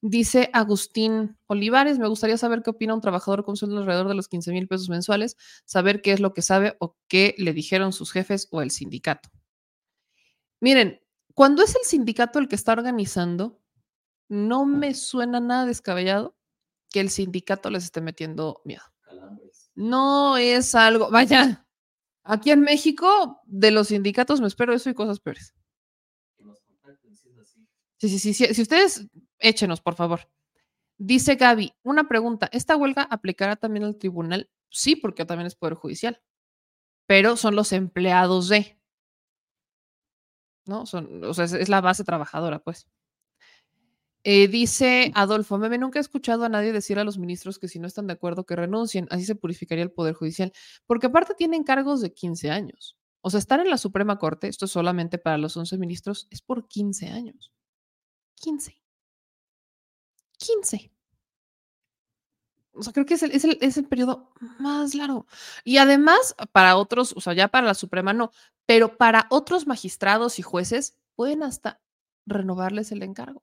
Dice Agustín Olivares, me gustaría saber qué opina un trabajador con sueldo alrededor de los 15 mil pesos mensuales, saber qué es lo que sabe o qué le dijeron sus jefes o el sindicato. Miren, cuando es el sindicato el que está organizando, no me suena nada descabellado que el sindicato les esté metiendo miedo. No es algo, vaya, aquí en México de los sindicatos me espero eso y cosas peores. Que nos contacten si es así. Sí, sí, sí, sí. Si ustedes, échenos, por favor. Dice Gaby, una pregunta, ¿esta huelga aplicará también al tribunal? Sí, porque también es Poder Judicial, pero son los empleados de. ¿No? Son, o sea, es, la base trabajadora, pues. Eh, dice Adolfo, meme, nunca he escuchado a nadie decir a los ministros que si no están de acuerdo que renuncien, así se purificaría el Poder Judicial, porque aparte tienen cargos de 15 años. O sea, estar en la Suprema Corte, esto es solamente para los 11 ministros, es por 15 años. 15. 15. O sea, creo que es el, es, el, es el periodo más largo. Y además, para otros, o sea, ya para la Suprema no, pero para otros magistrados y jueces pueden hasta renovarles el encargo.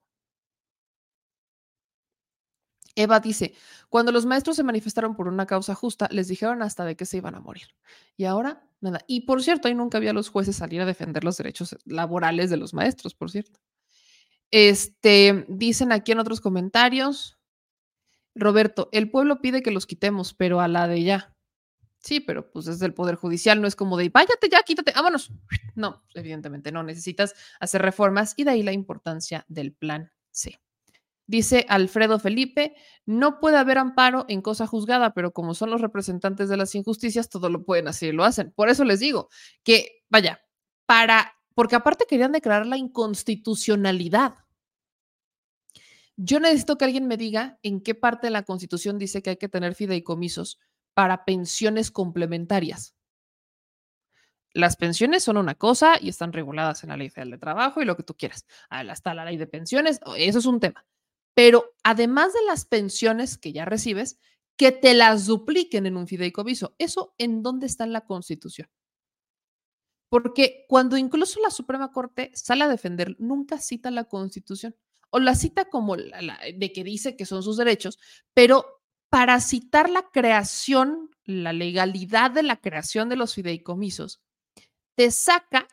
Eva dice, cuando los maestros se manifestaron por una causa justa, les dijeron hasta de que se iban a morir. Y ahora Nada. Y por cierto, ahí nunca había los jueces salir a defender los derechos laborales de los maestros, por cierto. Este, dicen aquí en otros comentarios, Roberto, el pueblo pide que los quitemos, pero a la de ya. Sí, pero pues desde el Poder Judicial no es como de, váyate ya, quítate, vámonos. (laughs) No, evidentemente no, necesitas hacer reformas y de ahí la importancia del plan C. Dice Alfredo Felipe, no puede haber amparo en cosa juzgada, pero como son los representantes de las injusticias, todo lo pueden hacer y lo hacen. Por eso les digo que, vaya, para, porque aparte querían declarar la inconstitucionalidad. Yo necesito que alguien me diga en qué parte de la Constitución dice que hay que tener fideicomisos para pensiones complementarias. Las pensiones son una cosa y están reguladas en la ley federal de trabajo y lo que tú quieras. Hasta la ley de pensiones, eso es un tema. Pero además de las pensiones que ya recibes, que te las dupliquen en un fideicomiso. ¿Eso en dónde está en la Constitución? Porque cuando incluso la Suprema Corte sale a defender, nunca cita la Constitución o la cita como de que dice que son sus derechos, pero para citar la creación, la legalidad de la creación de los fideicomisos, te saca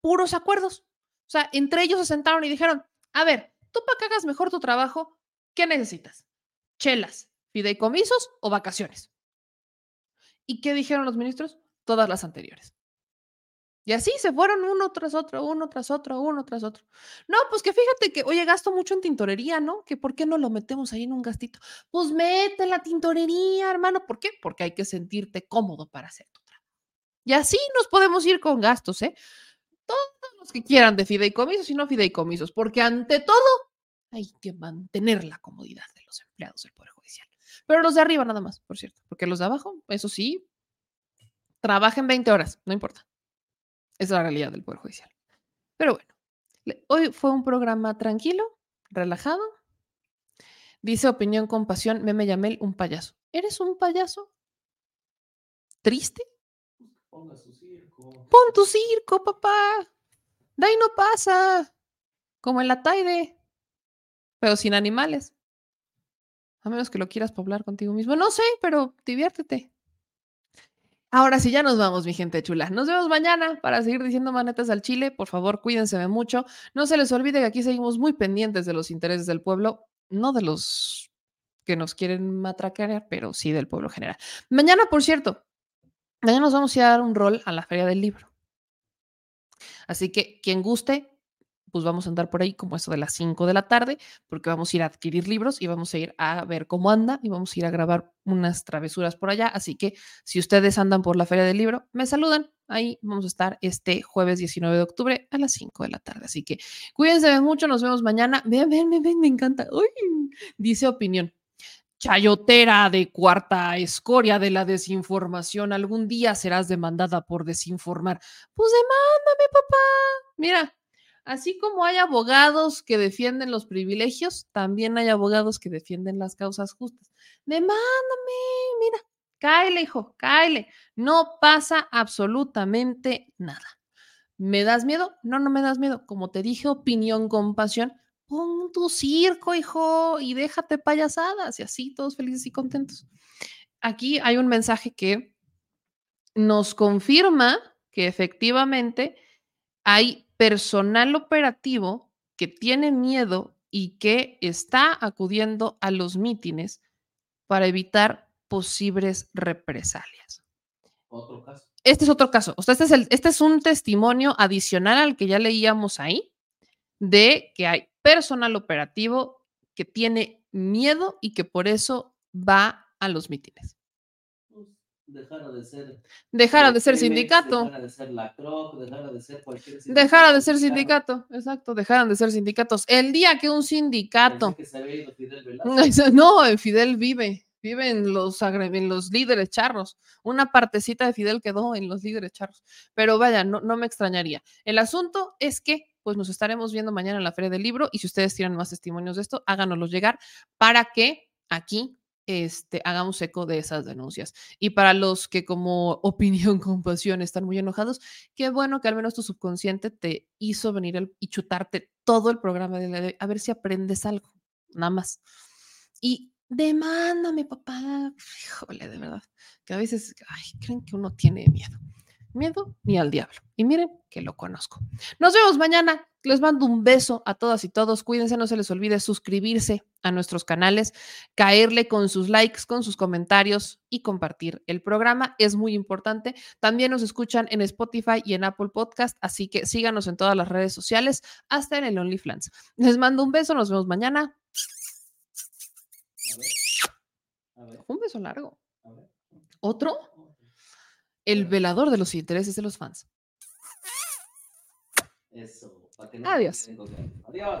puros acuerdos. O sea, entre ellos se sentaron y dijeron, a ver, tú para que hagas mejor tu trabajo, ¿qué necesitas? Chelas, fideicomisos o vacaciones. ¿Y qué dijeron los ministros? Todas las anteriores. Y así se fueron uno tras otro, uno tras otro, uno tras otro. No, pues que fíjate que, oye, gasto mucho en tintorería, ¿no? Que por qué no lo metemos ahí en un gastito. Pues mete la tintorería, hermano. ¿Por qué? Porque hay que sentirte cómodo para hacer tu trabajo. Y así nos podemos ir con gastos, ¿eh? Todos los que quieran de fideicomisos y no fideicomisos, porque ante todo hay que mantener la comodidad de los empleados del Poder Judicial. Pero los de arriba nada más, por cierto, porque los de abajo, eso sí, trabajen 20 horas, no importa. Es la realidad del Poder Judicial. Pero bueno, hoy fue un programa tranquilo, relajado. Dice Opinión Compasión, Meme Yamel, un payaso. ¿Eres un payaso? ¿Triste? Ponga su circo. Pon tu circo, papá. De ahí no pasa. Como en la Taide. Pero sin animales. A menos que lo quieras poblar contigo mismo. No sé, pero diviértete. Ahora sí, ya nos vamos, mi gente chula. Nos vemos mañana para seguir diciendo manetas al chile. Por favor, cuídense mucho. No se les olvide que aquí seguimos muy pendientes de los intereses del pueblo, no de los que nos quieren matraquear, pero sí del pueblo general. Mañana, por cierto, mañana nos vamos a dar un rol a la Feria del Libro. Así que quien guste, pues vamos a andar por ahí como eso de las 5 de la tarde, porque vamos a ir a adquirir libros y vamos a ir a ver cómo anda y vamos a ir a grabar unas travesuras por allá. Así que si ustedes andan por la feria del libro, me saludan. Ahí vamos a estar este jueves 19 de octubre a las 5 de la tarde. Así que cuídense mucho, nos vemos mañana. Ven, ven, ven, me encanta. Uy, dice opinión. Chayotera de cuarta escoria de la desinformación, algún día serás demandada por desinformar. Pues demándame, papá. Mira, Así como hay abogados que defienden los privilegios, también hay abogados que defienden las causas justas. Demándame, mira, cáele, hijo, cáele. No pasa absolutamente nada. ¿Me das miedo? No, no me das miedo. Como te dije, opinión, compasión. Pon tu circo, hijo, y déjate payasadas y así todos felices y contentos. Aquí hay un mensaje que nos confirma que efectivamente hay personal operativo que tiene miedo y que está acudiendo a los mítines para evitar posibles represalias. Otro caso. Este es otro caso. O sea, este es, el, este es un testimonio adicional al que ya leíamos ahí de que hay personal operativo que tiene miedo y que por eso va a los mítines. Dejara de ser. Dejara de ser sindicato. Dejara de ser la CROC, dejara de ser cualquier sindicato. Dejara de ser sindicato, exacto, dejaran de ser sindicatos. El día que un sindicato. Que se había ido Fidel (laughs) no, Fidel vive, vive en los, en los líderes charros. Una partecita de Fidel quedó en los líderes charros. Pero vaya, no, no me extrañaría. El asunto es que pues nos estaremos viendo mañana en la Feria del Libro y si ustedes tienen más testimonios de esto, háganoslos llegar para que aquí este, hagamos eco de esas denuncias. Y para los que como (laughs) opinión, compasión, están muy enojados, qué bueno que al menos tu subconsciente te hizo venir y chutarte todo el programa de la a ver si aprendes algo, nada más. Y demándame, papá. Híjole, de verdad, que a veces, ay, creen que uno tiene miedo. Miedo ni al diablo. Y miren que lo conozco. Nos vemos mañana. Les mando un beso a todas y todos. Cuídense, no se les olvide suscribirse a nuestros canales, caerle con sus likes, con sus comentarios y compartir el programa. Es muy importante. También nos escuchan en Spotify y en Apple Podcast, así que síganos en todas las redes sociales, hasta en el OnlyFans. Les mando un beso, nos vemos mañana. Un beso largo. ¿Otro? El velador de los intereses de los fans. Eso. para que Adiós. Adiós.